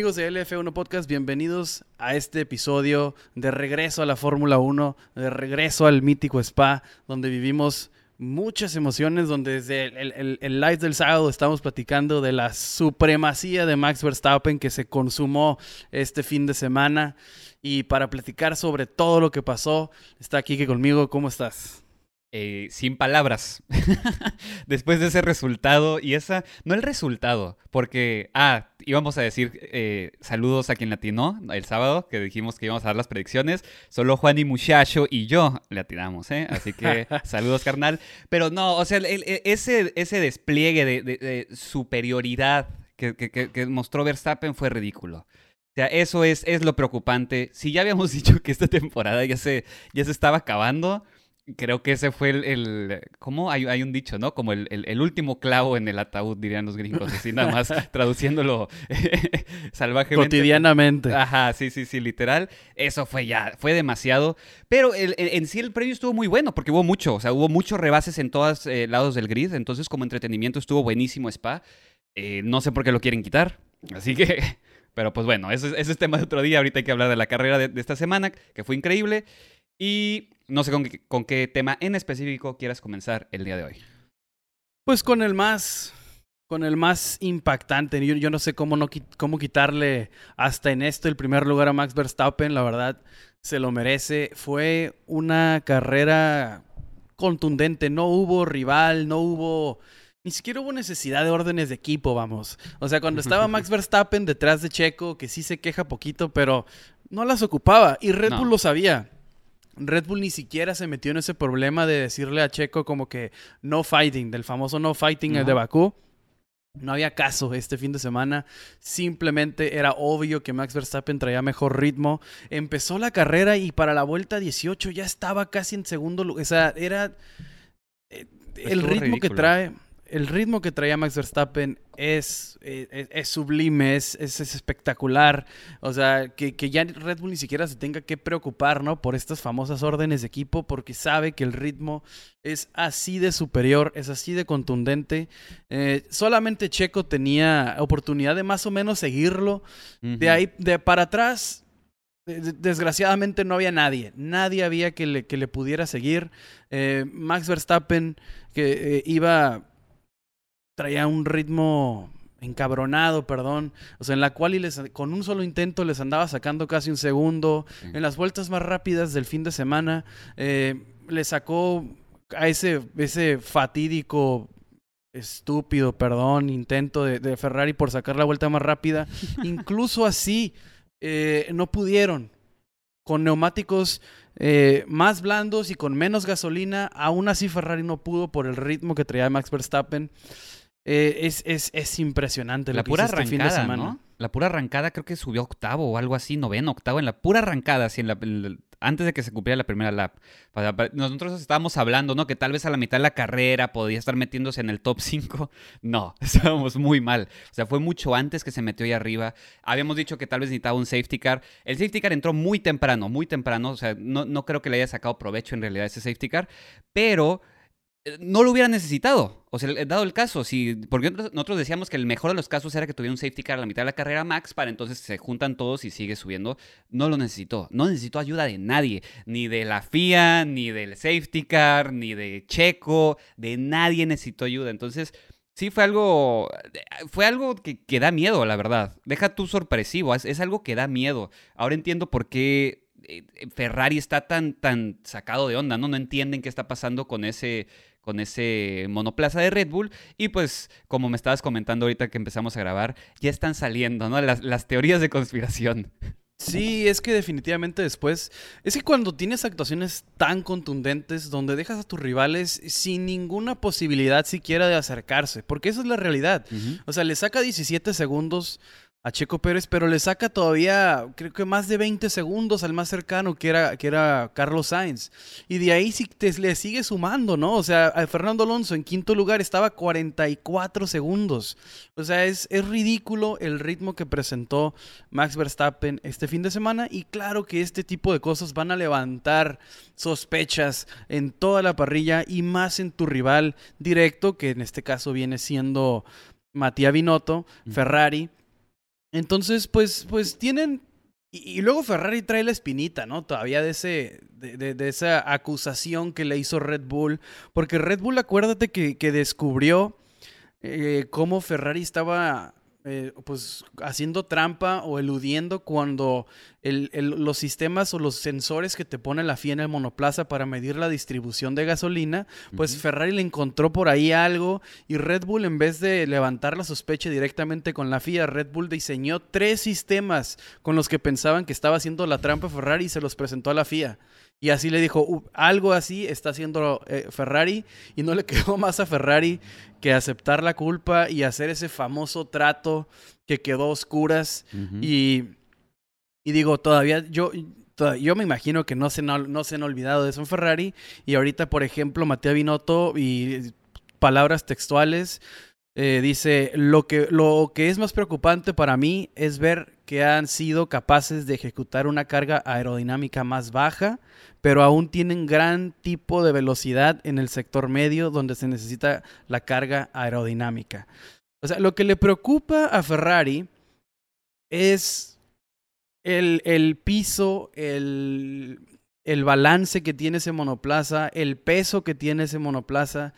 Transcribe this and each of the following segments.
Amigos de LF1 Podcast, bienvenidos a este episodio de regreso a la Fórmula 1, de regreso al mítico Spa, donde vivimos muchas emociones, donde desde el, el, live del sábado estamos platicando de la supremacía de Max Verstappen que se consumó este fin de semana. Y para platicar sobre todo lo que pasó, está aquí que conmigo. ¿Cómo estás? Eh, sin palabras. Después de ese resultado, y esa, no el resultado, porque, ah, íbamos a decir eh, saludos a quien latinó el sábado, que dijimos que íbamos a dar las predicciones, solo Juan y Muchacho y yo le atinamos, ¿eh? Así que saludos, carnal. Pero no, o sea, ese, ese despliegue de, superioridad que, que, mostró Verstappen fue ridículo. O sea, eso es, es lo preocupante. Si ya habíamos dicho que esta temporada ya se, ya se estaba acabando, creo que ese fue el, ¿cómo? Hay, hay, un dicho, ¿no? Como el, el, último clavo en el ataúd, dirían los gringos, así nada más traduciéndolo salvajemente. Cotidianamente. Ajá, sí, sí, sí, literal. Eso fue ya, fue demasiado. Pero el, en sí el premio estuvo muy bueno, porque hubo mucho, o sea, hubo muchos rebases en todos eh, lados del grid, entonces como entretenimiento estuvo buenísimo Spa. Eh, no sé por qué lo quieren quitar, así que... Pero pues bueno, ese, ese, es tema de otro día. Ahorita hay que hablar de la carrera de, de esta semana, que fue increíble. Y no sé con qué, tema en específico quieras comenzar el día de hoy. Pues con el más con el más impactante. Yo, no sé cómo, no, cómo quitarle hasta en esto el primer lugar a Max Verstappen. La verdad, se lo merece. Fue una carrera contundente. No hubo rival, no hubo... Ni siquiera hubo necesidad de órdenes de equipo, vamos. O sea, cuando estaba Max Verstappen detrás de Checo, que sí se queja poquito, pero no las ocupaba. Y Red Bull lo sabía. Red Bull ni siquiera se metió en ese problema de decirle a Checo como que no fighting, del famoso no fighting el de Bakú. No había caso este fin de semana. Simplemente era obvio que Max Verstappen traía mejor ritmo. Empezó la carrera y para la vuelta 18 ya estaba casi en segundo lugar. O sea, era eh, el ritmo que trae el ritmo que traía Max Verstappen es, eh, es, sublime, es, es, espectacular. O sea, que, que, ya Red Bull ni siquiera se tenga que preocupar, ¿no? Por estas famosas órdenes de equipo, porque sabe que el ritmo es así de superior, es así de contundente. Eh, solamente Checo tenía oportunidad de más o menos seguirlo. De ahí, de para atrás, Desgraciadamente no había nadie, nadie había que le, que le pudiera seguir. Eh, Max Verstappen, que iba traía un ritmo encabronado, perdón, o sea, en la cual les, con un solo intento les andaba sacando casi un segundo, en las vueltas más rápidas del fin de semana, eh, le sacó a ese, ese fatídico estúpido, perdón, intento de, Ferrari por sacar la vuelta más rápida, incluso así eh, no pudieron, con neumáticos eh, más blandos y con menos gasolina, aún así Ferrari no pudo por el ritmo que traía Max Verstappen. Eh, es, es, es, impresionante. La pura arrancada, este fin de semana. ¿no? La pura arrancada creo que subió octavo o algo así, noveno, octavo, en la pura arrancada, así en la, antes de que se cumpliera la primera lap. Nosotros estábamos hablando, ¿no? Que tal vez a la mitad de la carrera podía estar metiéndose en el top 5. No, estábamos muy mal. O sea, fue mucho antes que se metió ahí arriba. Habíamos dicho que tal vez necesitaba un safety car. El safety car entró muy temprano, muy temprano. O sea, no, no creo que le haya sacado provecho en realidad ese safety car. Pero no lo hubiera necesitado. O sea, dado el caso, si, porque nosotros decíamos que el mejor de los casos era que tuviera un safety car a la mitad de la carrera max para entonces se juntan todos y sigue subiendo. No lo necesitó. No necesitó ayuda de nadie. Ni de la FIA, ni del safety car, ni de Checo. De nadie necesitó ayuda. Entonces, sí fue algo. Fue algo que, que da miedo, la verdad. Deja tú sorpresivo. Es, es algo que da miedo. Ahora entiendo por qué eh, Ferrari está tan, tan sacado de onda, ¿no? No entienden qué está pasando con ese con ese monoplaza de Red Bull. Y pues, como me estabas comentando ahorita que empezamos a grabar, ya están saliendo, ¿no? Las, las teorías de conspiración. Sí, es que definitivamente después, es que cuando tienes actuaciones tan contundentes donde dejas a tus rivales sin ninguna posibilidad siquiera de acercarse, porque esa es la realidad. O sea, le saca 17 segundos a Checo Pérez, pero le saca todavía, creo que más de 20 segundos al más cercano, que era, que era Carlos Sainz. Y de ahí sí te, le sigue sumando, ¿no? O sea, a Fernando Alonso en quinto lugar estaba 44 segundos. O sea, es, es ridículo el ritmo que presentó Max Verstappen este fin de semana. Y claro que este tipo de cosas van a levantar sospechas en toda la parrilla y más en tu rival directo, que en este caso viene siendo Matías Binotto, Ferrari Entonces, pues, pues tienen. Y, luego Ferrari trae la espinita, ¿no? Todavía de, ese, de, de, esa acusación que le hizo Red Bull. Porque Red Bull, acuérdate que, que descubrió eh, cómo Ferrari estaba eh, pues haciendo trampa o eludiendo cuando los sistemas o los sensores que te pone la FIA en el monoplaza para medir la distribución de gasolina, pues Ferrari le encontró por ahí algo y Red Bull en vez de levantar la sospecha directamente con la FIA, Red Bull diseñó tres sistemas con los que pensaban que estaba haciendo la trampa Ferrari y se los presentó a la FIA. Y así le dijo, algo así está haciendo eh, Ferrari y no le quedó más a Ferrari que aceptar la culpa y hacer ese famoso trato que quedó a oscuras. y, y, digo, todavía yo, yo me imagino que no se, no, se han olvidado de eso en Ferrari. Y ahorita, por ejemplo, Mateo Binotto y palabras textuales. Eh, dice, lo que, lo que es más preocupante para mí es ver que han sido capaces de ejecutar una carga aerodinámica más baja pero aún tienen gran tipo de velocidad en el sector medio donde se necesita la carga aerodinámica. O sea, lo que le preocupa a Ferrari es el, el piso, el, el balance que tiene ese monoplaza, el peso que tiene ese monoplaza.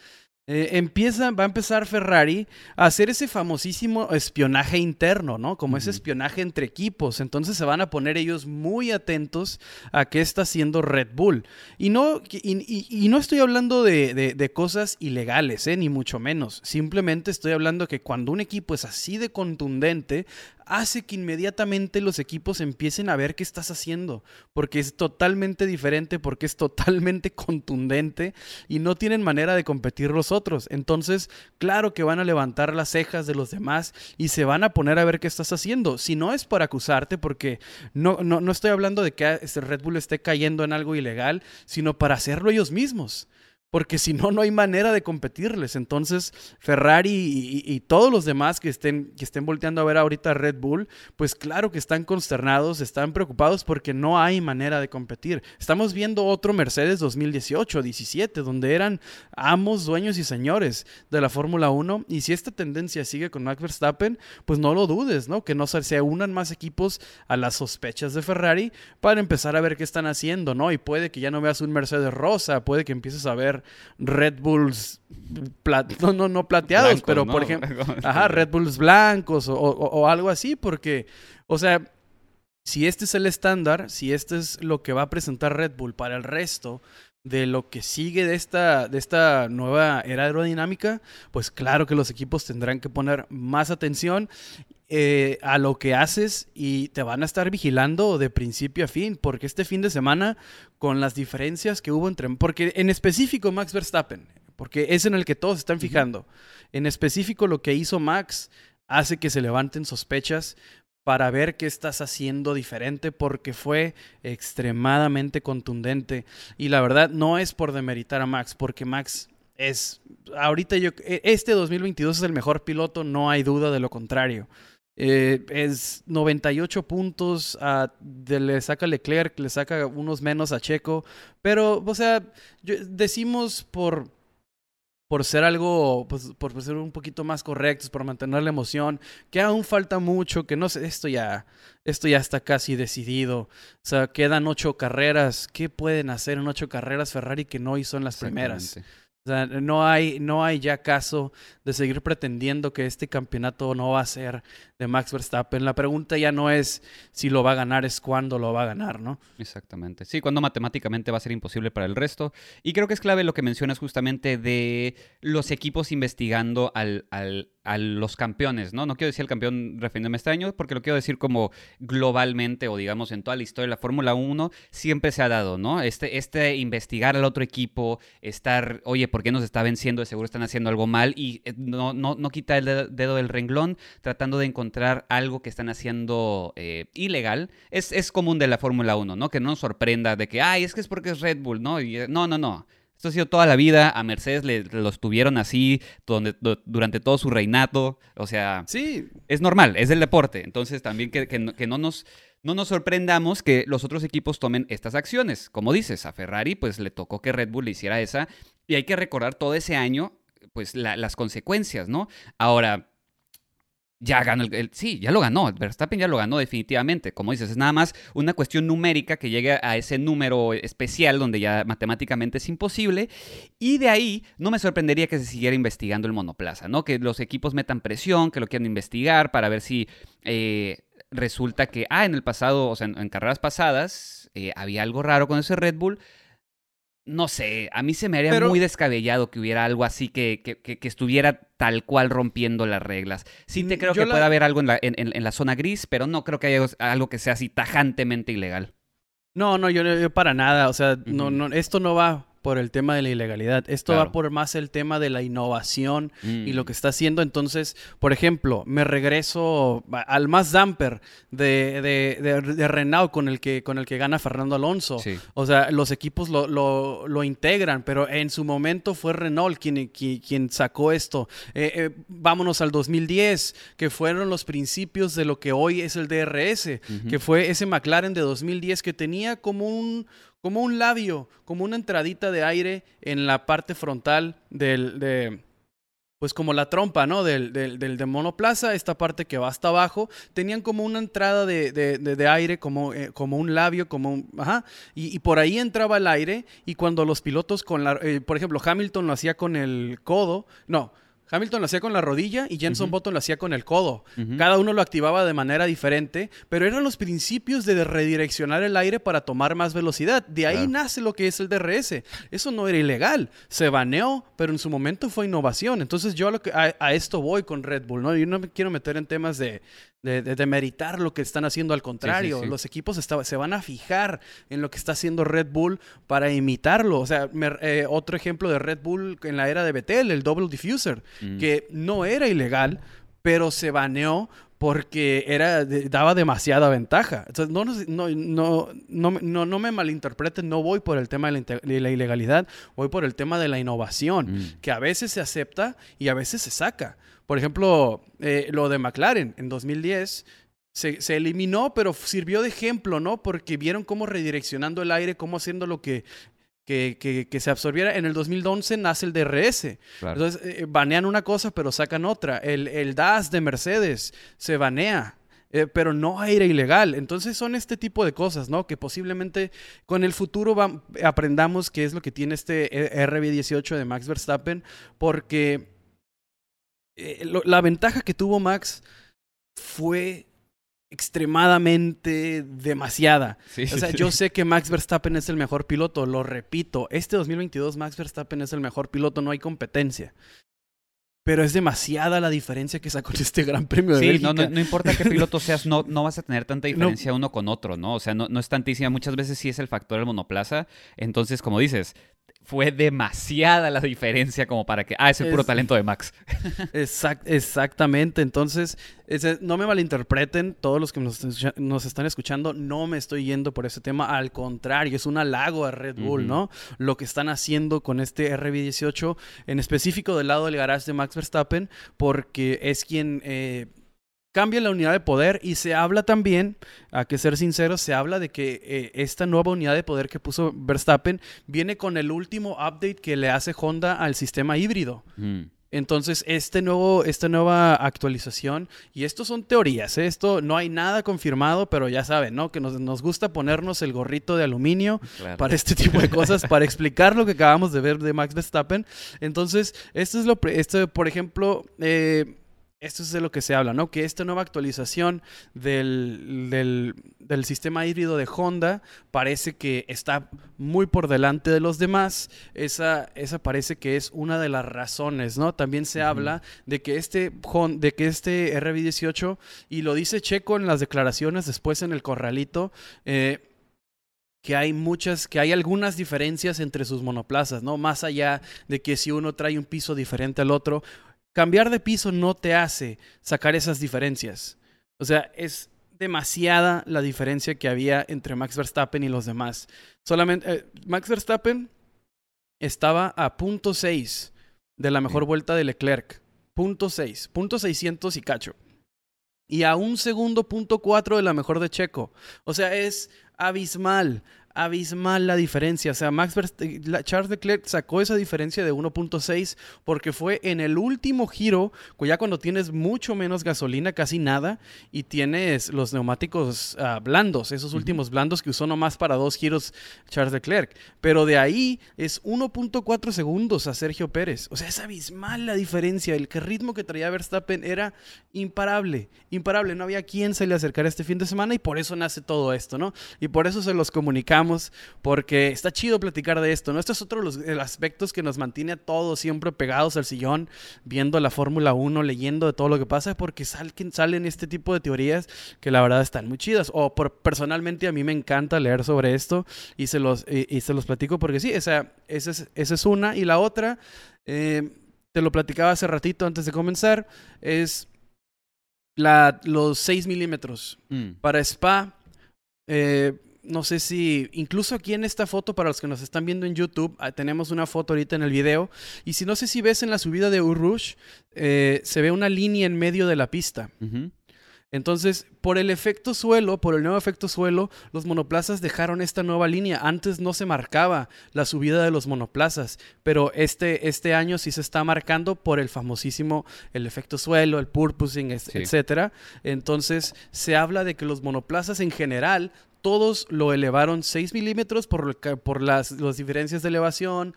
Eh, empieza, va a empezar Ferrari a hacer ese famosísimo espionaje interno, ¿no? Como ese espionaje entre equipos. Entonces se van a poner ellos muy atentos a qué está haciendo Red Bull. Y no, y, no estoy hablando de, de, cosas ilegales, ¿eh? ni mucho menos. Simplemente estoy hablando que cuando un equipo es así de contundente, hace que inmediatamente los equipos empiecen a ver qué estás haciendo, porque es totalmente diferente, porque es totalmente contundente y no tienen manera de competir los otros. Entonces, claro que van a levantar las cejas de los demás y se van a poner a ver qué estás haciendo. Si no es por acusarte, porque no, no, no estoy hablando de que Red Bull esté cayendo en algo ilegal, sino para hacerlo ellos mismos porque si no, no hay manera de competirles. Entonces, Ferrari y, todos los demás que estén, que estén volteando a ver ahorita Red Bull, pues claro que están consternados, están preocupados porque no hay manera de competir. Estamos viendo otro Mercedes 2018-17, donde eran amos, dueños y señores de la Fórmula 1. Y si esta tendencia sigue con Max Verstappen, pues no lo dudes, ¿no? Que no se unan más equipos a las sospechas de Ferrari para empezar a ver qué están haciendo, ¿no? Y puede que ya no veas un Mercedes rosa, puede que empieces a ver Red Bulls, no, no, no plateados, pero por ejemplo, ajá, Red Bulls blancos o, algo así, porque, o sea, si este es el estándar, si este es lo que va a presentar Red Bull para el resto de lo que sigue de esta, de esta nueva era aerodinámica, pues claro que los equipos tendrán que poner más atención eh, a lo que haces y te van a estar vigilando de principio a fin, porque este fin de semana, con las diferencias que hubo entre... Porque en específico Max Verstappen, porque es en el que todos están fijando, en específico lo que hizo Max hace que se levanten sospechas para ver qué estás haciendo diferente porque fue extremadamente contundente. Y la verdad no es por demeritar a Max porque Max es ahorita yo e, este 2022 es el mejor piloto no hay duda de lo contrario eh, es 98 puntos, a, le saca Leclerc, le saca unos menos a Checo, pero, o sea, decimos por, por ser algo, pues, por ser un poquito más correctos, por mantener la emoción, que aún falta mucho, que no sé, esto ya, esto ya está casi decidido. O sea, quedan ocho carreras. ¿Qué pueden hacer en ocho carreras Ferrari que no hizo en las primeras? O sea, no hay, no hay ya caso de seguir pretendiendo que este campeonato no va a ser de Max Verstappen. La pregunta ya no es si lo va a ganar, es cuándo lo va a ganar, ¿no? Exactamente. Sí, cuando matemáticamente va a ser imposible para el resto. Y creo que es clave lo que mencionas justamente de los equipos investigando al, al, a los campeones, ¿no? No quiero decir el campeón refiriéndome este año, porque lo quiero decir como globalmente o digamos en toda la historia de la Fórmula 1, siempre se ha dado, ¿no? Este, este investigar al otro equipo, estar, oye, ¿por qué nos está venciendo? seguro están haciendo algo mal y eh, no, no, no quitar el dedo del renglón tratando de encontrar algo que están haciendo eh, ilegal. Es, es común de la Fórmula 1, ¿no? Que no nos sorprenda de que, ay, es que es porque es Red Bull, ¿no? Y, eh, no, no, no. Esto ha sido toda la vida. A Mercedes le, los tuvieron así durante todo su reinato. O sea, sí. es normal, es el deporte. Entonces también que, no, nos, no nos sorprendamos que los otros equipos tomen estas acciones. Como dices, a Ferrari pues le tocó que Red Bull le hiciera esa. Y hay que recordar todo ese año pues las consecuencias, ¿no? Ahora, ya ganó el, Sí, ya lo ganó. Verstappen ya lo ganó definitivamente. Como dices, es nada más una cuestión numérica que llegue a ese número especial donde ya matemáticamente es imposible. Y de ahí no me sorprendería que se siguiera investigando el monoplaza, ¿no? Que los equipos metan presión, que lo quieran investigar para ver si eh, resulta que, ah, en el pasado, o sea, en, carreras pasadas, eh, había algo raro con ese Red Bull no sé, a mí se me haría muy descabellado que hubiera algo así que, que, que, estuviera tal cual rompiendo las reglas. Sí te creo que puede haber algo en la, en, en, la, zona gris, pero no creo que haya algo que sea así tajantemente ilegal. No, no, yo, yo para nada. O sea, no, no, esto no va por el tema de la ilegalidad. Esto va por más el tema de la innovación y lo mm. que está haciendo. Entonces, por ejemplo, me regreso al más damper de, de, de, Renault con el, que, con el que gana Fernando Alonso. O sea, los equipos lo, lo, lo, integran, pero en su momento fue Renault quien, quien, sacó esto. Eh, eh, vámonos al 2010, que fueron los principios de lo que hoy es el DRS, que fue ese McLaren de 2010 que tenía como un como un labio, como una entradita de aire en la parte frontal del, de, pues como la trompa, ¿no? Del, del, de monoplaza, esta parte que va hasta abajo, tenían como una entrada de, de, aire, como, eh, como un labio, como un... Ajá, y, por ahí entraba el aire y cuando los pilotos con la... Eh, por ejemplo, Hamilton lo hacía con el codo, no, Hamilton lo hacía con la rodilla y Jenson Button lo hacía con el codo. Cada uno lo activaba de manera diferente, pero eran los principios de redireccionar el aire para tomar más velocidad. De ahí nace lo que es el DRS. Eso no era ilegal. Se baneó, pero en su momento fue innovación. Entonces yo a, lo que, a, esto voy con Red Bull. ¿no? Yo no me quiero meter en temas de, de, de, meritar lo que están haciendo. Al contrario, los equipos se van a fijar en lo que está haciendo Red Bull para imitarlo. O sea, eh, otro ejemplo de Red Bull en la era de Betel, el Double Diffuser, mm. que no era ilegal, pero se baneó porque era, daba demasiada ventaja. Entonces, no, no, no, no, no, me malinterpreten, no voy por el tema de la, ilegalidad, voy por el tema de la innovación, mm. que a veces se acepta y a veces se saca. Por ejemplo, eh, lo de McLaren en 2010 se, eliminó, pero sirvió de ejemplo, ¿no? Porque vieron cómo redireccionando el aire, cómo haciendo lo que, que, que, se absorbiera. En el 2011 nace el DRS. Entonces, eh, banean una cosa, pero sacan otra. El, el DAS de Mercedes se banea. Eh, pero no era ilegal. Entonces son este tipo de cosas, ¿no? Que posiblemente con el futuro aprendamos qué es lo que tiene este RB18 de Max Verstappen, porque eh, la ventaja que tuvo Max fue extremadamente demasiada. o sea, yo sé que Max Verstappen es el mejor piloto, lo repito, este 2022 Max Verstappen es el mejor piloto, no hay competencia. Pero es demasiada la diferencia que sacó en este Gran Premio de sí, No, no, importa qué piloto seas, no, no vas a tener tanta diferencia uno con otro, ¿no? O sea, no, no es tantísima. Muchas veces sí es el factor del monoplaza. Entonces, como dices, fue demasiada la diferencia como para que, ah, es el puro talento de Max. exactamente, entonces, no me malinterpreten, todos los que nos, están escuchando, no me estoy yendo por ese tema, al contrario, es un halago a Red Bull, ¿no? Lo que están haciendo con este RB18, en específico del lado del garage de Max Verstappen, porque es quien... Eh, cambia la unidad de poder y se habla también, a que ser sincero, se habla de que eh, esta nueva unidad de poder que puso Verstappen viene con el último update que le hace Honda al sistema híbrido. Mm. Entonces, este nuevo, esta nueva actualización, y esto son teorías, ¿eh? esto no hay nada confirmado, pero ya saben, ¿no? Que nos, gusta ponernos el gorrito de aluminio para este tipo de cosas, para explicar lo que acabamos de ver de Max Verstappen. Entonces, esto es lo, esto, por ejemplo, eh, esto es de lo que se habla, ¿no? Que esta nueva actualización del, del, sistema híbrido de Honda parece que está muy por delante de los demás. Esa, esa parece que es una de las razones, ¿no? También se habla de que este, de que este RB18, y lo dice Checo en las declaraciones después en el corralito, eh, que hay muchas, que hay algunas diferencias entre sus monoplazas, ¿no? Más allá de que si uno trae un piso diferente al otro, cambiar de piso no te hace sacar esas diferencias. O sea, es demasiada la diferencia que había entre Max Verstappen y los demás. Solamente eh, Max Verstappen estaba a punto 6 de la mejor vuelta de Leclerc. Punto 6, punto 600 y cacho. Y a un segundo punto 4 de la mejor de Checo. O sea, es abismal abismal la diferencia. O sea, Max Charles Leclerc sacó esa diferencia de 1.6 porque fue en el último giro, ya cuando tienes mucho menos gasolina, casi nada, y tienes los neumáticos ah, blandos, esos últimos blandos que usó nomás para dos giros Charles Leclerc. Pero de ahí es 1.4 segundos a Sergio Pérez. O sea, es abismal la diferencia. El ritmo que traía Verstappen era imparable, imparable. No había quien se le acercara este fin de semana y por eso nace todo esto, ¿no? Y por eso se los comunicamos, porque está chido platicar de esto, ¿no? Esto es otro de los aspectos que nos mantiene a todos siempre pegados al sillón, viendo la Fórmula 1, leyendo de todo lo que pasa, porque salen, salen este tipo de teorías que la verdad están muy chidas. O por, personalmente a mí me encanta leer sobre esto y se los, y, se los platico porque sí, esa, esa, es, esa es una. Y la otra, eh, te lo platicaba hace ratito antes de comenzar, es la, los 6 milímetros. Mm. Para Spa, eh, no sé si, incluso aquí en esta foto, para los que nos están viendo en YouTube, ah, tenemos una foto ahorita en el video. Y si no sé si ves en la subida de Urush, eh, se ve una línea en medio de la pista. Entonces, por el efecto suelo, por el nuevo efecto suelo, los monoplazas dejaron esta nueva línea. Antes no se marcaba la subida de los monoplazas, pero este, este año sí se está marcando por el famosísimo el efecto suelo, el purposing, etc. Entonces, se habla de que los monoplazas en general todos lo elevaron 6 milímetros por, las, diferencias de elevación,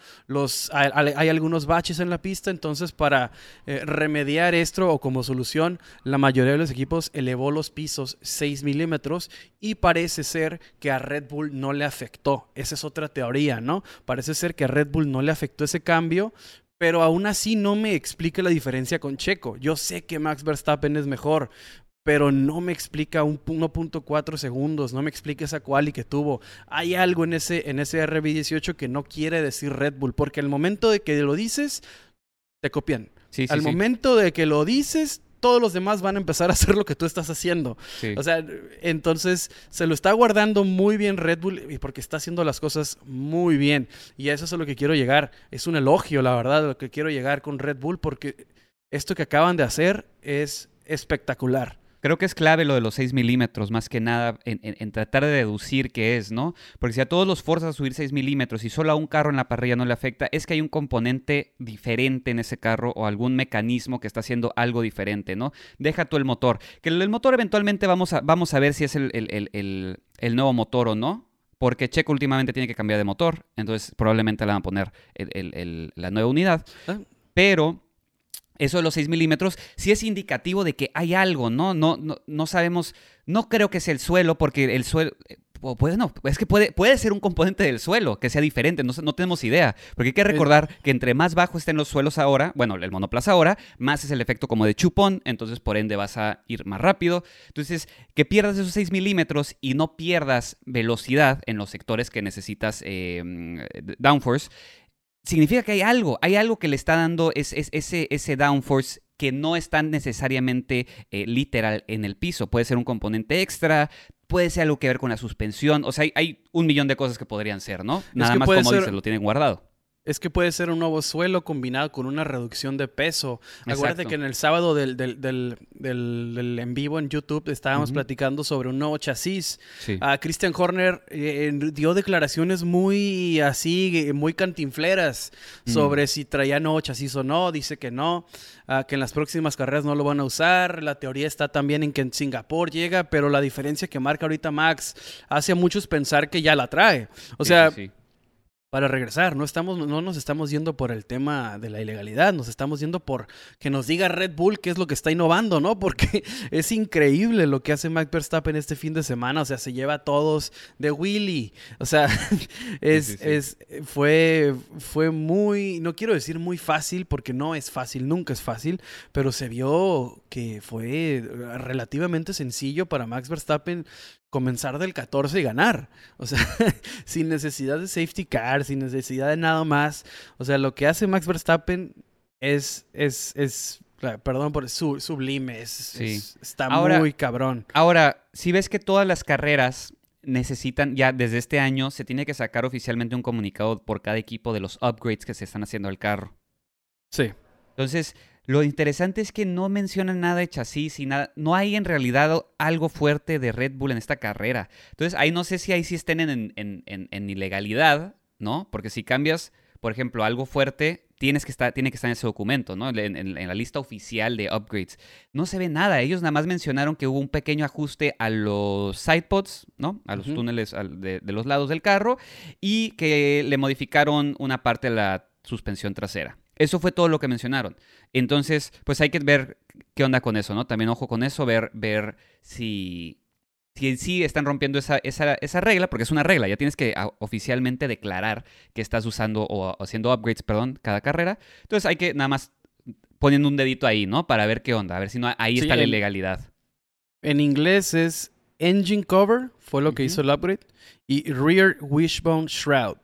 hay, algunos baches en la pista, entonces para eh, remediar esto o como solución, la mayoría de los equipos elevó los pisos 6 milímetros y parece ser que a Red Bull no le afectó. Esa es otra teoría, ¿no? Parece ser que a Red Bull no le afectó ese cambio, pero aún así no me explica la diferencia con Checo. Yo sé que Max Verstappen es mejor, pero no me explica un 1.4 segundos, no me explica esa quali que tuvo. Hay algo en ese, en ese RB18 que no quiere decir Red Bull, porque al momento de que lo dices, te copian. al momento de que lo dices, todos los demás van a empezar a hacer lo que tú estás haciendo. O sea, entonces se lo está guardando muy bien Red Bull y porque está haciendo las cosas muy bien. Y a eso es a lo que quiero llegar. Es un elogio, la verdad, lo que quiero llegar con Red Bull porque esto que acaban de hacer es espectacular. Creo que es clave lo de los 6 milímetros, más que nada, en, tratar de deducir qué es, ¿no? Porque si a todos los forzas a subir 6 milímetros y solo a un carro en la parrilla no le afecta, es que hay un componente diferente en ese carro o algún mecanismo que está haciendo algo diferente, ¿no? Deja tú el motor. Que el motor eventualmente vamos a, vamos a ver si es el, nuevo motor o no. Porque Checo últimamente tiene que cambiar de motor, entonces probablemente le van a poner la nueva unidad. Ah. Pero eso de los 6 milímetros sí es indicativo de que hay algo, ¿no? No, no, no sabemos, no creo que sea el suelo, porque el suelo, eh, puede, no, es que puede, puede ser un componente del suelo que sea diferente, no, no tenemos idea. Porque hay que recordar que entre más bajo estén los suelos ahora, bueno, el monoplaza ahora, más es el efecto como de chupón, entonces por ende vas a ir más rápido. Entonces, que pierdas esos 6 milímetros y no pierdas velocidad en los sectores que necesitas eh, downforce significa que hay algo, hay algo que le está dando ese, ese downforce que no es tan necesariamente eh, literal en el piso. Puede ser un componente extra, puede ser algo que ver con la suspensión. O sea, hay, un millón de cosas que podrían ser, ¿no? Nada más como dices, lo tienen guardado. Es que puede ser un nuevo suelo combinado con una reducción de peso. Acuérdate que en el sábado del, del, del, en vivo en YouTube estábamos platicando sobre un nuevo chasis. Ah, Christian Horner eh, dio declaraciones muy así, muy cantinfleras mm. sobre si traía nuevo chasis o no. Dice que no, ah, que en las próximas carreras no lo van a usar. La teoría está también en que en Singapur llega, pero la diferencia que marca ahorita Max hace a muchos pensar que ya la trae. O sea para regresar. No, estamos, no nos estamos yendo por el tema de la ilegalidad, nos estamos yendo por que nos diga Red Bull qué es lo que está innovando, ¿no? Porque es increíble lo que hace Max Verstappen este fin de semana. O sea, se lleva a todos de Willy. O sea, es, es, fue, fue muy, no quiero decir muy fácil, porque no es fácil, nunca es fácil, pero se vio que fue relativamente sencillo para Max Verstappen comenzar del 14 y ganar. O sea, sin necesidad de safety car, sin necesidad de nada más. O sea, lo que hace Max Verstappen es, es, es perdón por su, sublime, es, está muy cabrón. Ahora, si ves que todas las carreras necesitan, ya desde este año, se tiene que sacar oficialmente un comunicado por cada equipo de los upgrades que se están haciendo al carro. Sí. Entonces, Lo interesante es que no mencionan nada de chasis y nada. No hay en realidad algo fuerte de Red Bull en esta carrera. Entonces, ahí no sé si ahí sí estén en, en ilegalidad, ¿no? Porque si cambias, por ejemplo, algo fuerte, tienes que estar, tiene que estar en ese documento, ¿no? En, la lista oficial de upgrades. No se ve nada. Ellos nada más mencionaron que hubo un pequeño ajuste a los sidepods, ¿no? A los túneles de, los lados del carro y que le modificaron una parte de la suspensión trasera. Eso fue todo lo que mencionaron. Entonces, pues hay que ver qué onda con eso, ¿no? También ojo con eso, ver, ver si si en sí están rompiendo esa, esa, regla, porque es una regla, ya tienes que ah, oficialmente declarar que estás usando o haciendo upgrades, perdón, cada carrera. Entonces hay que nada más poniendo un dedito ahí, ¿no? Para ver qué onda, a ver si no ahí está la ilegalidad. En inglés es engine cover, fue lo que hizo el upgrade, y rear wishbone shroud.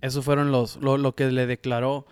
Eso fueron los, lo que le declaró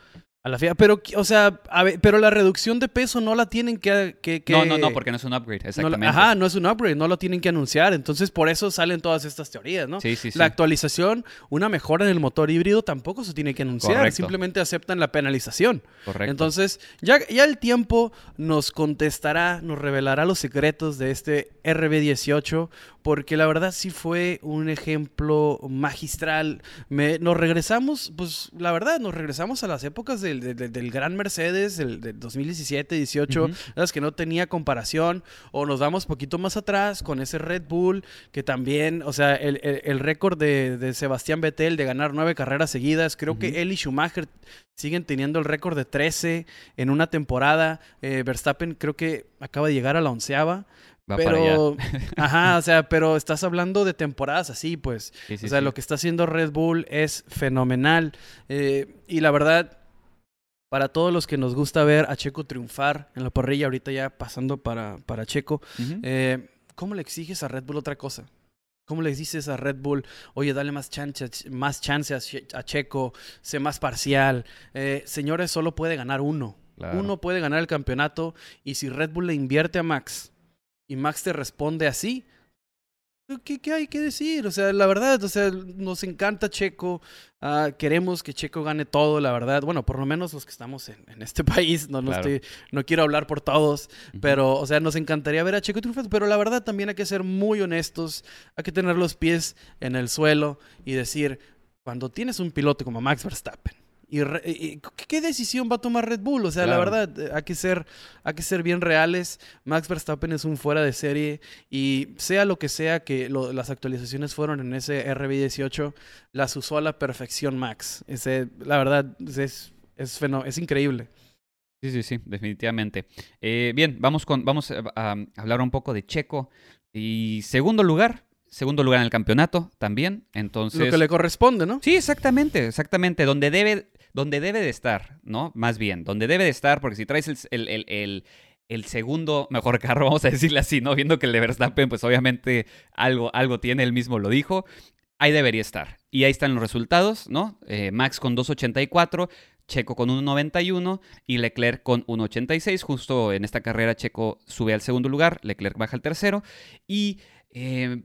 a la FIA, pero, o sea, pero la reducción de peso no la tienen que... que, No, no, no, porque no es un upgrade, exactamente. ajá, no es un upgrade, no lo tienen que anunciar. Entonces, por eso salen todas estas teorías, ¿no? Sí, sí, sí. La actualización, una mejora en el motor híbrido tampoco se tiene que anunciar. Simplemente aceptan la penalización. Correcto. Entonces, ya, ya el tiempo nos contestará, nos revelará los secretos de este RB18, porque la verdad sí fue un ejemplo magistral. Me, nos regresamos, pues la verdad, nos regresamos a las épocas del, del, gran Mercedes, del, 2017, 18, las que no tenía comparación, o nos damos poquito más atrás con ese Red Bull, que también, o sea, el, el, récord de, de, Sebastián Vettel de ganar nueve carreras seguidas, creo que él y Schumacher siguen teniendo el récord de 13 en una temporada. Eh, Verstappen creo que acaba de llegar a la onceava pero, ajá, o sea, pero estás hablando de temporadas así, pues. o sea, lo que está haciendo Red Bull es fenomenal. Eh, y la verdad, para todos los que nos gusta ver a Checo triunfar en la parrilla, ahorita ya pasando para, para Checo, eh, ¿cómo le exiges a Red Bull otra cosa? ¿Cómo le dices a Red Bull, oye, dale más chance, más chance a, Checo, sé más parcial? Eh, señores, solo puede ganar uno. Uno puede ganar el campeonato y si Red Bull le invierte a Max y Max te responde así, ¿Qué, ¿qué, hay que decir? O sea, la verdad, o sea, nos encanta Checo, ah, queremos que Checo gane todo, la verdad. Bueno, por lo menos los que estamos en, este país, no, no, estoy, no quiero hablar por todos, pero, o sea, nos encantaría ver a Checo triunfar, pero la verdad también hay que ser muy honestos, hay que tener los pies en el suelo y decir, cuando tienes un piloto como Max Verstappen, y, ¿Qué decisión va a tomar Red Bull? O sea, la verdad, eh, hay que, ser, hay que ser bien reales. Max Verstappen es un fuera de serie y sea lo que sea que las actualizaciones fueron en ese RB18, las usó a la perfección Max. Ese, la verdad, es, es, es increíble. Sí, sí, sí, definitivamente. Eh, bien, vamos, con, vamos a hablar un poco de Checo. Y segundo lugar, segundo lugar en el campeonato también. Entonces. Lo que le corresponde, ¿no? Sí, exactamente, exactamente. Donde debe, donde debe de estar, ¿no? Más bien, donde debe de estar, porque si traes el, el, segundo mejor carro, vamos a decirle así, ¿no? Viendo que el de Verstappen, pues obviamente algo, algo tiene, él mismo lo dijo. Ahí debería estar. Y ahí están los resultados, ¿no? Eh, Max con 2.84, Checo con 1.91 y Leclerc con 1.86. Justo en esta carrera Checo sube al segundo lugar, Leclerc baja al tercero. Y eh,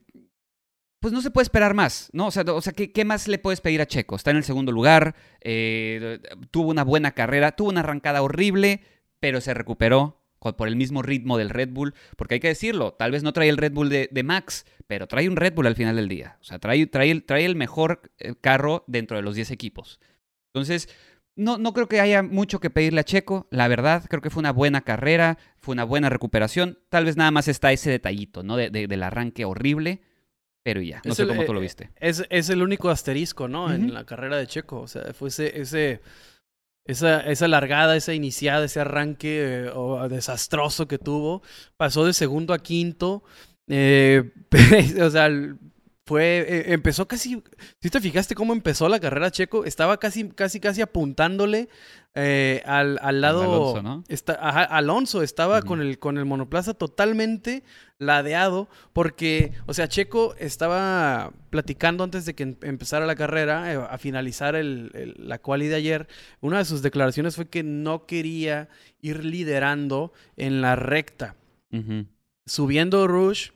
pues no se puede esperar más, ¿no? O sea, o sea ¿qué, más le puedes pedir a Checo? Está en el segundo lugar, eh, tuvo una buena carrera, tuvo una arrancada horrible, pero se recuperó por el mismo ritmo del Red Bull, porque hay que decirlo, tal vez no trae el Red Bull de, Max, pero trae un Red Bull al final del día. O sea, trae, el mejor eh, carro dentro de los 10 equipos. Entonces, no, no creo que haya mucho que pedirle a Checo, la verdad, creo que fue una buena carrera, fue una buena recuperación, tal vez nada más está ese detallito, ¿no? del arranque horrible, pero ya, no sé cómo tú lo eh, viste. Es, es el único asterisco, ¿no? En la carrera de Checo. O sea, fue ese, ese esa, esa largada, esa iniciada, ese arranque eh, desastroso que tuvo. Pasó de segundo a quinto. Eh, o sea, fue, eh, empezó casi, si te fijaste cómo empezó la carrera Checo, estaba casi, casi, casi apuntándole eh, al, al, lado... Alonso, ¿no? Está, Alonso estaba con, el, con el monoplaza totalmente ladeado porque, o sea, Checo estaba platicando antes de que em, empezara la carrera, eh, a finalizar el, la quali de ayer, una de sus declaraciones fue que no quería ir liderando en la recta. Subiendo Rush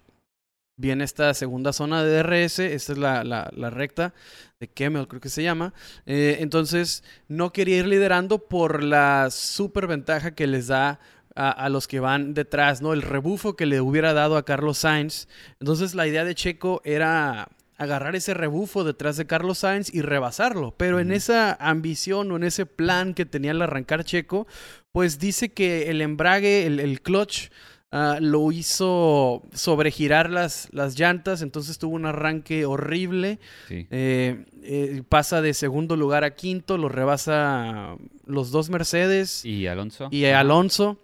viene esta segunda zona de DRS, esta es la, la, recta de Kemmel, creo que se llama. Eh, entonces, no quería ir liderando por la super ventaja que les da a, los que van detrás, ¿no? El rebufo que le hubiera dado a Carlos Sainz. Entonces, la idea de Checo era agarrar ese rebufo detrás de Carlos Sainz y rebasarlo. Pero en esa ambición o en ese plan que tenía al arrancar Checo, pues dice que el embrague, el clutch, Ah, lo hizo sobregirar las, las llantas, entonces tuvo un arranque horrible. Eh, eh, pasa de segundo lugar a quinto, lo rebasa los dos Mercedes. Y Alonso. Y Alonso.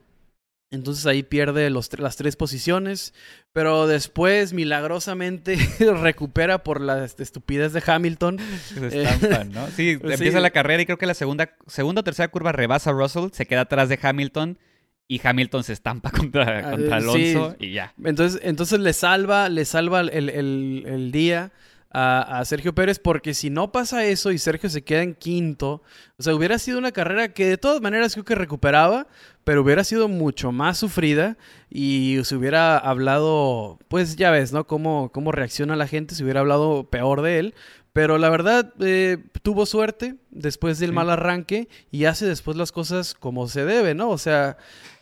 Entonces ahí pierde los, las tres posiciones, pero después milagrosamente recupera por la estupidez de Hamilton. Se estampan, ¿no? Sí, empieza la carrera y creo que la segunda, segunda o tercera curva rebasa a Russell, se queda atrás de Hamilton y Hamilton se estampa contra, ah, contra Alonso y ya. Entonces, entonces le salva, le salva el, día a, Sergio Pérez, porque si no pasa eso y Sergio se queda en quinto, o sea, hubiera sido una carrera que de todas maneras creo que recuperaba, pero hubiera sido mucho más sufrida y se hubiera hablado, pues ya ves, ¿no? Cómo, cómo reacciona la gente, se hubiera hablado peor de él. Pero la verdad, eh, tuvo suerte después del mal arranque y hace después las cosas como se debe, ¿no? O sea,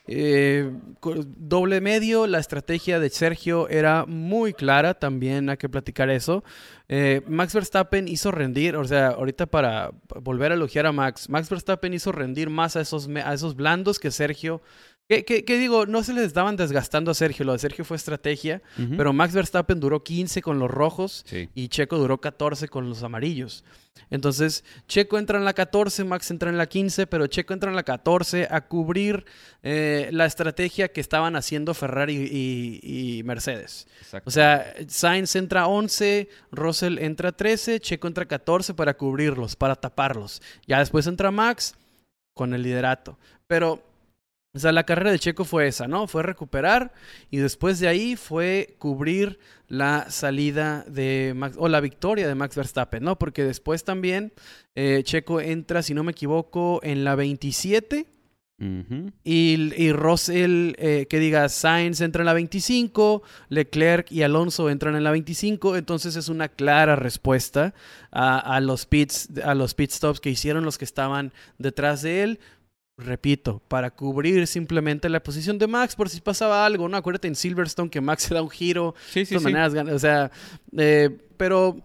eh, doble medio, la estrategia de Sergio era muy clara, también hay que platicar eso. Eh, Max Verstappen hizo rendir, o sea, ahorita para volver a elogiar a Max, Max Verstappen hizo rendir más a esos, a esos blandos que Sergio ¿Qué, digo? No se les estaban desgastando a Sergio. Lo de Sergio fue estrategia. Pero Max Verstappen duró 15 con los rojos y Checo duró 14 con los amarillos. Entonces, Checo entra en la 14, Max entra en la 15, pero Checo entra en la 14 a cubrir eh, la estrategia que estaban haciendo Ferrari y, Mercedes. O sea, Sainz entra 11, Russell entra 13, Checo entra 14 para cubrirlos, para taparlos. Ya después entra Max con el liderato. Pero o sea, la carrera de Checo fue esa, ¿no? Fue recuperar y después de ahí fue cubrir la salida de Max, o la victoria de Max Verstappen, ¿no? Porque después también eh, Checo entra, si no me equivoco, en la 27. y, y, Russell, eh, que diga, Sainz entra en la 25, Leclerc y Alonso entran en la 25, entonces es una clara respuesta a, a, los pits, a los pit stops que hicieron los que estaban detrás de él, repito, para cubrir simplemente la posición de Max por si pasaba algo, ¿no? Acuérdate en Silverstone que Max se da un giro. Sí, sí, sí. o sea, eh, pero,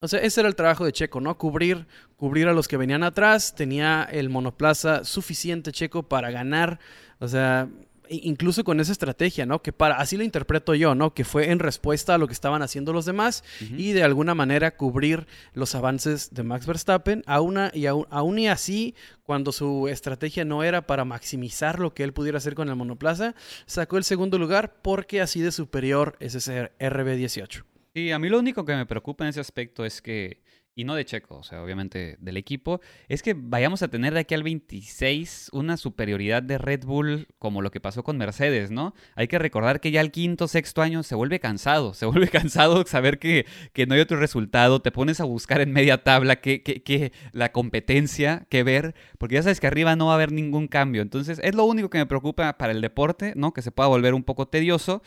o sea, ese era el trabajo de Checo, ¿no? Cubrir, cubrir a los que venían atrás. Tenía el monoplaza suficiente Checo para ganar. O sea, incluso con esa estrategia, ¿no? Que para, así lo interpreto yo, ¿no? Que fue en respuesta a lo que estaban haciendo los demás y de alguna manera cubrir los avances de Max Verstappen, aún y, aún, y así, cuando su estrategia no era para maximizar lo que él pudiera hacer con el monoplaza, sacó el segundo lugar porque así de superior es ese RB18. Y a mí lo único que me preocupa en ese aspecto es que y no de Checo, o sea, obviamente del equipo, es que vayamos a tener de aquí al 26 una superioridad de Red Bull como lo que pasó con Mercedes, ¿no? Hay que recordar que ya al quinto, sexto año se vuelve cansado, se vuelve cansado saber que, que no hay otro resultado, te pones a buscar en media tabla que, que, que la competencia, que ver, porque ya sabes que arriba no va a haber ningún cambio, entonces es lo único que me preocupa para el deporte, ¿no? Que se pueda volver un poco tedioso.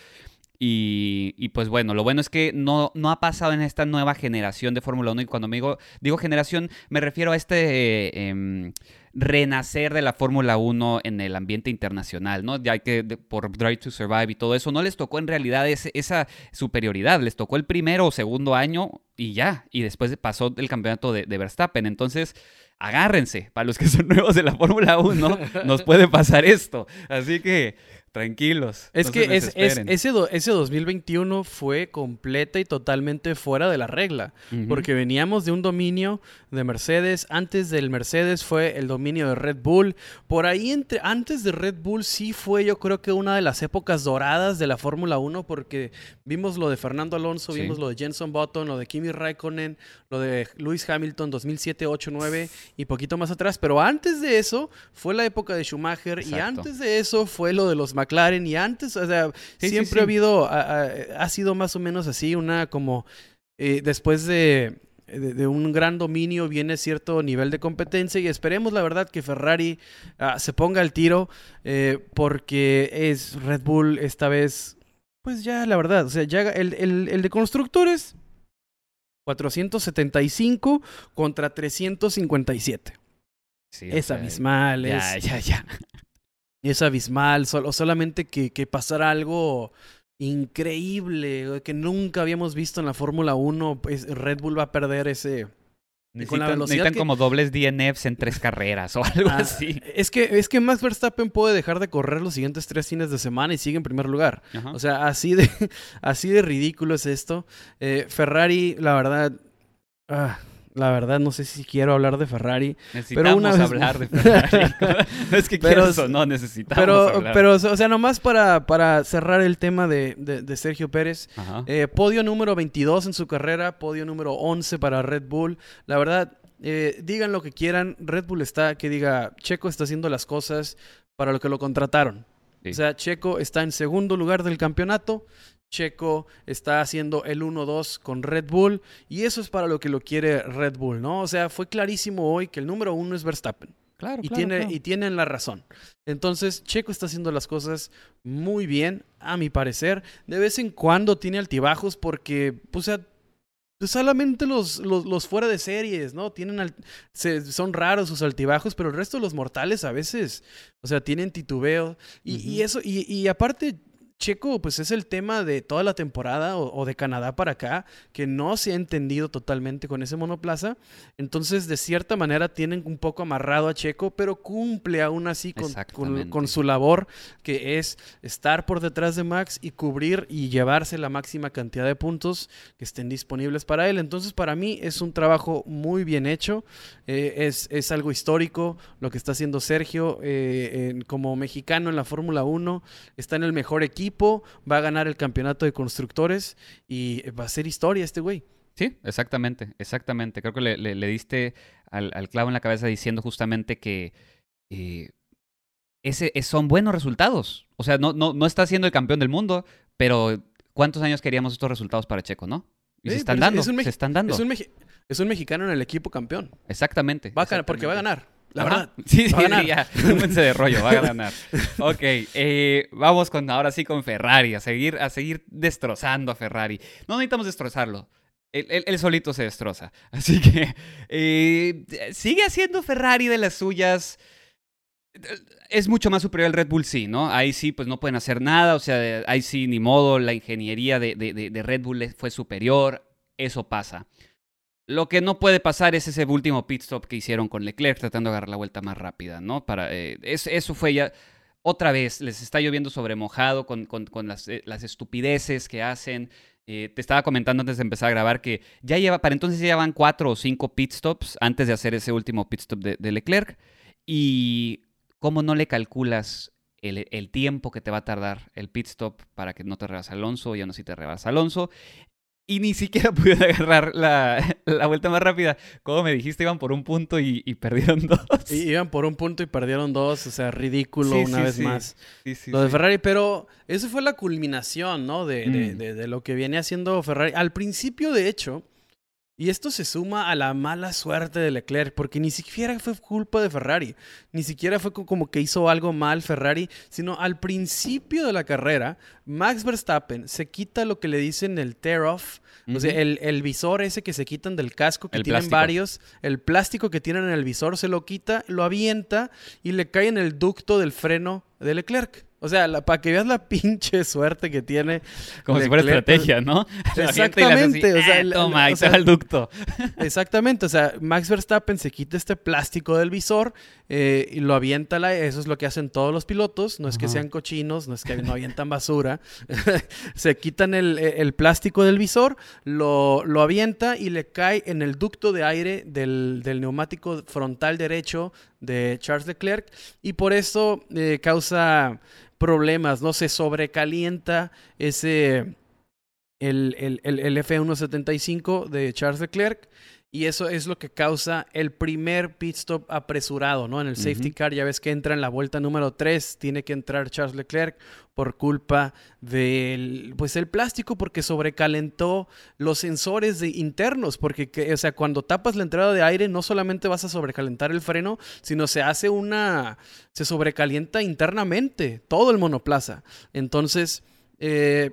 Y, pues bueno, lo bueno es que no, no ha pasado en esta nueva generación de Fórmula 1. Y cuando me digo, digo generación, me refiero a este em, renacer de la Fórmula 1 en el ambiente internacional, ¿no? Ya que por Drive to Survive y todo eso, no les tocó en realidad esa superioridad. Les tocó el primero o segundo año y ya. Y después pasó el campeonato de, Verstappen. Entonces agárrense, para los que son nuevos de la Fórmula 1, nos puede pasar esto. Así que Tranquilos. Es que es, ese, ese 2021 fue completa y totalmente fuera de la regla, porque veníamos de un dominio de Mercedes, antes del Mercedes fue el dominio de Red Bull, por ahí entre, antes de Red Bull sí fue yo creo que una de las épocas doradas de la Fórmula 1, porque vimos lo de Fernando Alonso, vimos lo de Jenson Button, lo de Kimi Raikkonen, lo de Lewis Hamilton 2007, 8, 9 y poquito más atrás, pero antes de eso fue la época de Schumacher y antes de eso fue lo de los McLaren y antes, o sea, siempre ha habido, ha, sido más o menos así, una como, eh, después de, de, un gran dominio viene cierto nivel de competencia y esperemos la verdad que Ferrari ah, se ponga al tiro eh, porque es Red Bull esta vez pues ya, la verdad, o sea, ya el, el de constructores, 475 contra 357. es abismal, ya, es, ya, ya. Es abismal, solo, solamente que, que pasara algo increíble que nunca habíamos visto en la Fórmula 1, pues Red Bull va a perder ese, Necesitan, como dobles DNFs en tres carreras o algo ah, así. Es que, es que Max Verstappen puede dejar de correr los siguientes tres fines de semana y sigue en primer lugar. O sea, así de, así de ridículo es esto. Eh, Ferrari, la verdad. Ah, la verdad, no sé si quiero hablar de Ferrari. Necesitamos pero una vez... hablar de Ferrari. no es que pero, eso, no, necesitamos pero, hablar. Pero, o sea, nomás para, para cerrar el tema de, de, Sergio Pérez. Eh, podio número 22 en su carrera, podio número 11 para Red Bull. La verdad, eh, digan lo que quieran. Red Bull está, que diga, Checo está haciendo las cosas para lo que lo contrataron. O sea, Checo está en segundo lugar del campeonato. Checo está haciendo el 1-2 con Red Bull y eso es para lo que lo quiere Red Bull, ¿no? O sea, fue clarísimo hoy que el número uno es Verstappen. Claro, y, claro, tiene, y tienen la razón. Entonces, Checo está haciendo las cosas muy bien, a mi parecer. De vez en cuando tiene altibajos porque, pues, o sea, pues, solamente los, los, fuera de series, ¿no? Tienen son raros sus altibajos, pero el resto de los mortales a veces, o sea, tienen titubeo. Y, y eso, y, y aparte, Checo, pues es el tema de toda la temporada o, de Canadá para acá, que no se ha entendido totalmente con ese monoplaza. Entonces, de cierta manera, tienen un poco amarrado a Checo, pero cumple aún así con, con, su labor, que es estar por detrás de Max y cubrir y llevarse la máxima cantidad de puntos que estén disponibles para él. Entonces, para mí es un trabajo muy bien hecho, eh, es, es, algo histórico lo que está haciendo Sergio eh, como mexicano en la Fórmula 1, está en el mejor equipo va a ganar el campeonato de constructores y va a ser historia este güey. Sí, exactamente, exactamente. Creo que le, diste al, clavo en la cabeza diciendo justamente que eh, ese, son buenos resultados. O sea, no, no, no está siendo el campeón del mundo, pero ¿cuántos años queríamos estos resultados para Checo, no? Y se están dando, se están dando. Es un, mexicano en el equipo campeón. Exactamente. Va porque va a ganar. La verdad. Sí, sí, ya. de rollo, va a ganar. ok, eh, vamos con ahora sí con Ferrari, a seguir, a seguir destrozando a Ferrari. No necesitamos destrozarlo. Él, solito se destroza. Así que eh, sigue haciendo Ferrari de las suyas. Es mucho más superior al Red Bull, sí, ¿no? Ahí sí, pues no pueden hacer nada. O sea, ahí sí, ni modo. La ingeniería de, de Red Bull fue superior. Eso pasa. Lo que no puede pasar es ese último pit stop que hicieron con Leclerc tratando de agarrar la vuelta más rápida, ¿no? Para, eh, eso fue ya... Otra vez, les está lloviendo sobre mojado con, con, las, eh, las, estupideces que hacen. Eh, te estaba comentando antes de empezar a grabar que ya lleva, para entonces ya llevan cuatro o cinco pit stops antes de hacer ese último pit stop de, Leclerc. Y cómo no le calculas el, tiempo que te va a tardar el pit stop para que no te rebas Alonso, ya no si te rebas Alonso y ni siquiera pudieron agarrar la, la, vuelta más rápida. Como me dijiste, iban por un punto y, perdieron dos. Y iban por un punto y perdieron dos, o sea, ridículo una vez más. lo de Ferrari, pero eso fue la culminación, ¿no? De, de, mm. de, de, lo que viene haciendo Ferrari. Al principio, de hecho, y esto se suma a la mala suerte de Leclerc, porque ni siquiera fue culpa de Ferrari, ni siquiera fue como que hizo algo mal Ferrari, sino al principio de la carrera, Max Verstappen se quita lo que le dicen el tear-off, o sea, el, visor ese que se quitan del casco, que tienen varios, el plástico que tienen en el visor, se lo quita, lo avienta y le cae en el ducto del freno de Leclerc. O sea, para que veas la pinche suerte que tiene. Como si fuera estrategia, ¿no? Exactamente. o sea, ah, toma, ahí el ducto. Exactamente. O sea, Max Verstappen se quita este plástico del visor eh, y lo avienta. La, eso es lo que hacen todos los pilotos. No es que sean cochinos, no es que no avientan basura. se quitan el, plástico del visor, lo, lo, avienta y le cae en el ducto de aire del, del neumático frontal derecho de Charles Leclerc. Y por eso eh, causa problemas, ¿no? Se sobrecalienta ese, el, el, el, F175 de Charles Leclerc y eso es lo que causa el primer pit stop apresurado, ¿no? En el safety car, ya ves que entra en la vuelta número 3, tiene que entrar Charles Leclerc por culpa del, pues el plástico, porque sobrecalentó los sensores de internos, porque, o sea, cuando tapas la entrada de aire, no solamente vas a sobrecalentar el freno, sino se hace una, se sobrecalienta internamente todo el monoplaza. Entonces, eh,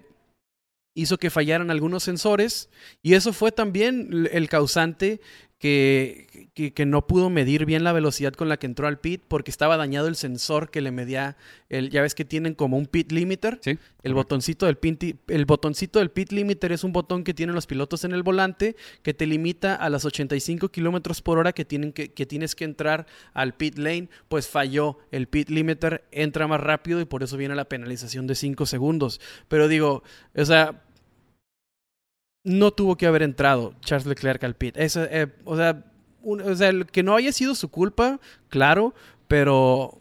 hizo que fallaran algunos sensores y eso fue también el causante que, que, no pudo medir bien la velocidad con la que entró al pit porque estaba dañado el sensor que le medía el ya ves que tienen como un pit limiter sí, el botoncito del pit el botoncito del pit limiter es un botón que tienen los pilotos en el volante que te limita a las 85 kilómetros por hora que tienen que, que tienes que entrar al pit lane pues falló el pit limiter entra más rápido y por eso viene la penalización de 5 segundos. Pero digo o sea no tuvo que haber entrado Charles Leclerc al pit. Eso, eh, o, sea, o sea, que no haya sido su culpa, claro, pero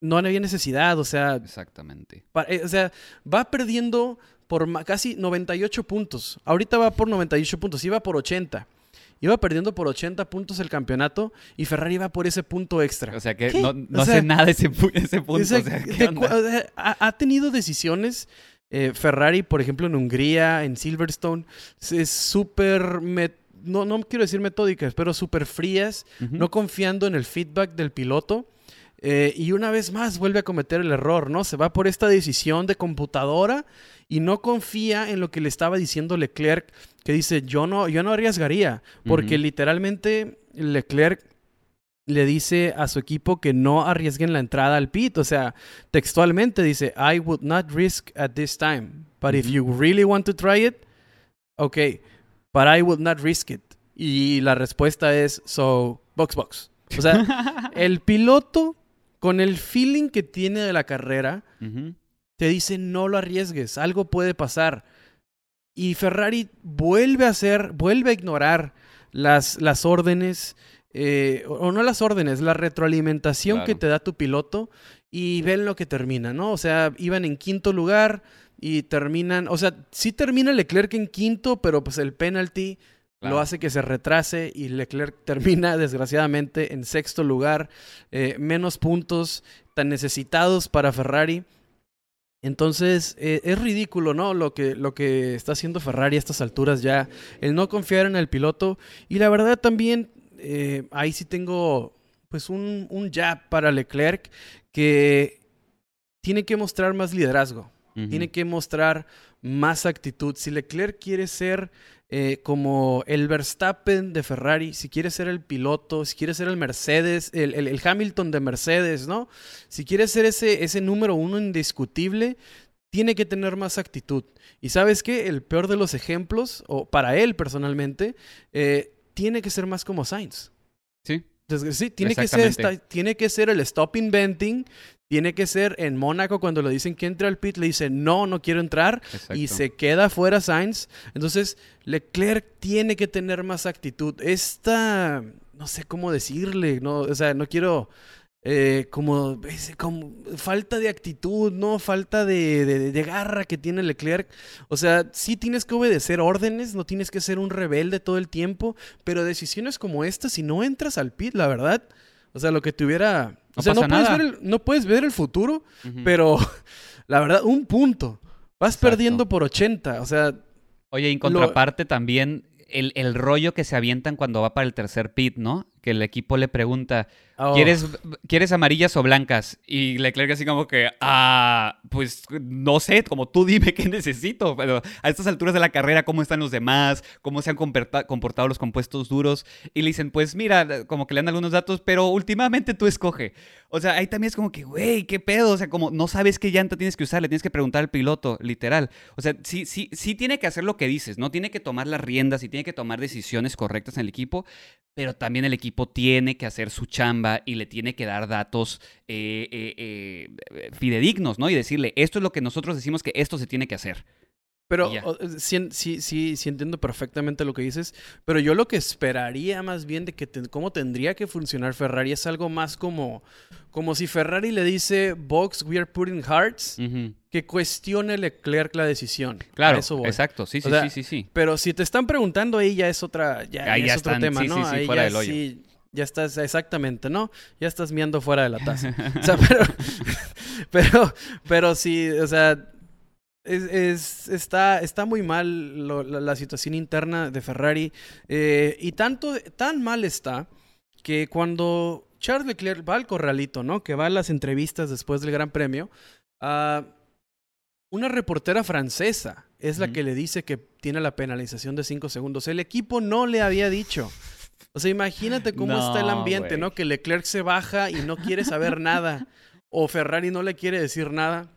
no había necesidad, o sea... Exactamente. Eh, o sea, va perdiendo por casi 98 puntos. Ahorita va por 98 puntos, iba por 80. Iba perdiendo por 80 puntos el campeonato y Ferrari va por ese punto extra. O sea que no, hace nada ese, ese punto. O sea, ha, tenido decisiones eh, Ferrari, por ejemplo, en Hungría, en Silverstone, es súper, no, no quiero decir metódicas, pero súper frías, no confiando en el feedback del piloto. Eh, y una vez más vuelve a cometer el error, ¿no? Se va por esta decisión de computadora y no confía en lo que le estaba diciendo Leclerc, que dice, yo no, yo no arriesgaría, porque literalmente Leclerc le dice a su equipo que no arriesguen la entrada al pit. O sea, textualmente dice, I would not risk at this time. But if you really want to try it, okay, but I would not risk it. Y la respuesta es, so, box, box. O sea, el piloto, con el feeling que tiene de la carrera, te dice, no lo arriesgues, algo puede pasar. Y Ferrari vuelve a hacer, vuelve a ignorar las, las órdenes eh, o no las órdenes, la retroalimentación que te da tu piloto y ven lo que termina, ¿no? O sea, iban en quinto lugar y terminan, o sea, sí termina Leclerc en quinto, pero pues el penalty lo hace que se retrase y Leclerc termina desgraciadamente en sexto lugar, eh, menos puntos tan necesitados para Ferrari. Entonces, eh, es ridículo, ¿no? Lo que, lo que está haciendo Ferrari a estas alturas ya, el no confiar en el piloto. Y la verdad también eh, ahí sí tengo pues un, un jab para Leclerc que tiene que mostrar más liderazgo, tiene que mostrar más actitud. Si Leclerc quiere ser eh, como el Verstappen de Ferrari, si quiere ser el piloto, si quiere ser el Mercedes, el, el, Hamilton de Mercedes, ¿no? Si quiere ser ese, ese número uno indiscutible, tiene que tener más actitud. Y sabes qué, el peor de los ejemplos, o para él personalmente, eh, tiene que ser más como Sainz. Sí. sí, tiene que, ser tiene que ser el stop inventing, tiene que ser en Mónaco cuando le dicen que entre al pit, le dice no, no quiero entrar y se queda fuera Sainz. Entonces, Leclerc tiene que tener más actitud. Esta, no sé cómo decirle, no, o sea, no quiero eh, como, como, falta de actitud, ¿no? Falta de, de, garra que tiene Leclerc. O sea, sí tienes que obedecer órdenes, no tienes que ser un rebelde todo el tiempo, pero decisiones como esta, si no entras al pit, la verdad, o sea, lo que tuviera... No o sea, no puedes, ver el, no puedes, ver el, futuro, pero la verdad, un punto. Vas perdiendo por 80, o sea... Oye, en contraparte también el, el rollo que se avientan cuando va para el tercer pit, ¿no? Que el equipo le pregunta, Oh. ¿Quieres, ¿Quieres amarillas o blancas? Y Leclerc así como que, ah, pues no sé, como tú dime qué necesito, pero a estas alturas de la carrera, ¿cómo están los demás? ¿Cómo se han comportado los compuestos duros? Y le dicen, pues mira, como que le dan algunos datos, pero últimamente tú escoge. O sea, ahí también es como que, güey, ¿qué pedo? O sea, como no sabes qué llanta tienes que usar, le tienes que preguntar al piloto, literal. O sea, sí, sí, sí tiene que hacer lo que dices, ¿no? Tiene que tomar las riendas y tiene que tomar decisiones correctas en el equipo, pero también el equipo tiene que hacer su chamba y le tiene que dar datos eh, eh, eh, fidedignos, ¿no? Y decirle, esto es lo que nosotros decimos que esto se tiene que hacer. Pero sí, sí, sí, sí, entiendo perfectamente lo que dices, pero yo lo que esperaría más bien de que cómo tendría que funcionar Ferrari es algo más como, como si Ferrari le dice, Box, we are putting hearts, que cuestione Leclerc la decisión. Claro, exacto, sí, sí, sí, sí, sí. Pero si te están preguntando ahí ya es otra, ya, es otro tema, ¿no? Sí, sí, fuera del hoyo. ya estás, exactamente, ¿no? Ya estás miando fuera de la taza. o sea, pero, pero, pero sí, o sea es, está, está muy mal la, situación interna de Ferrari. Eh, y tanto, tan mal está que cuando Charles Leclerc va al corralito, ¿no? Que va a las entrevistas después del Gran Premio, uh, una reportera francesa es la que le dice que tiene la penalización de 5 segundos. El equipo no le había dicho. O sea, imagínate cómo está el ambiente, ¿no? Que Leclerc se baja y no quiere saber nada. O Ferrari no le quiere decir nada.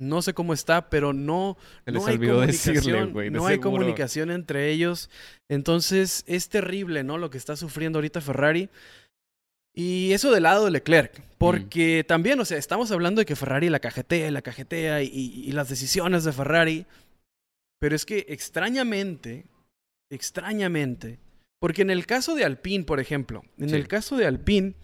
No sé cómo está, pero no, no hay comunicación. no hay comunicación entre ellos. Entonces, es terrible, ¿no? Lo que está sufriendo ahorita Ferrari. Y eso del lado de Leclerc, porque también, o sea, estamos hablando de que Ferrari la cajetea y la cajetea y, las decisiones de Ferrari, pero es que extrañamente, extrañamente, porque en el caso de Alpine, por ejemplo, en el caso de Alpine,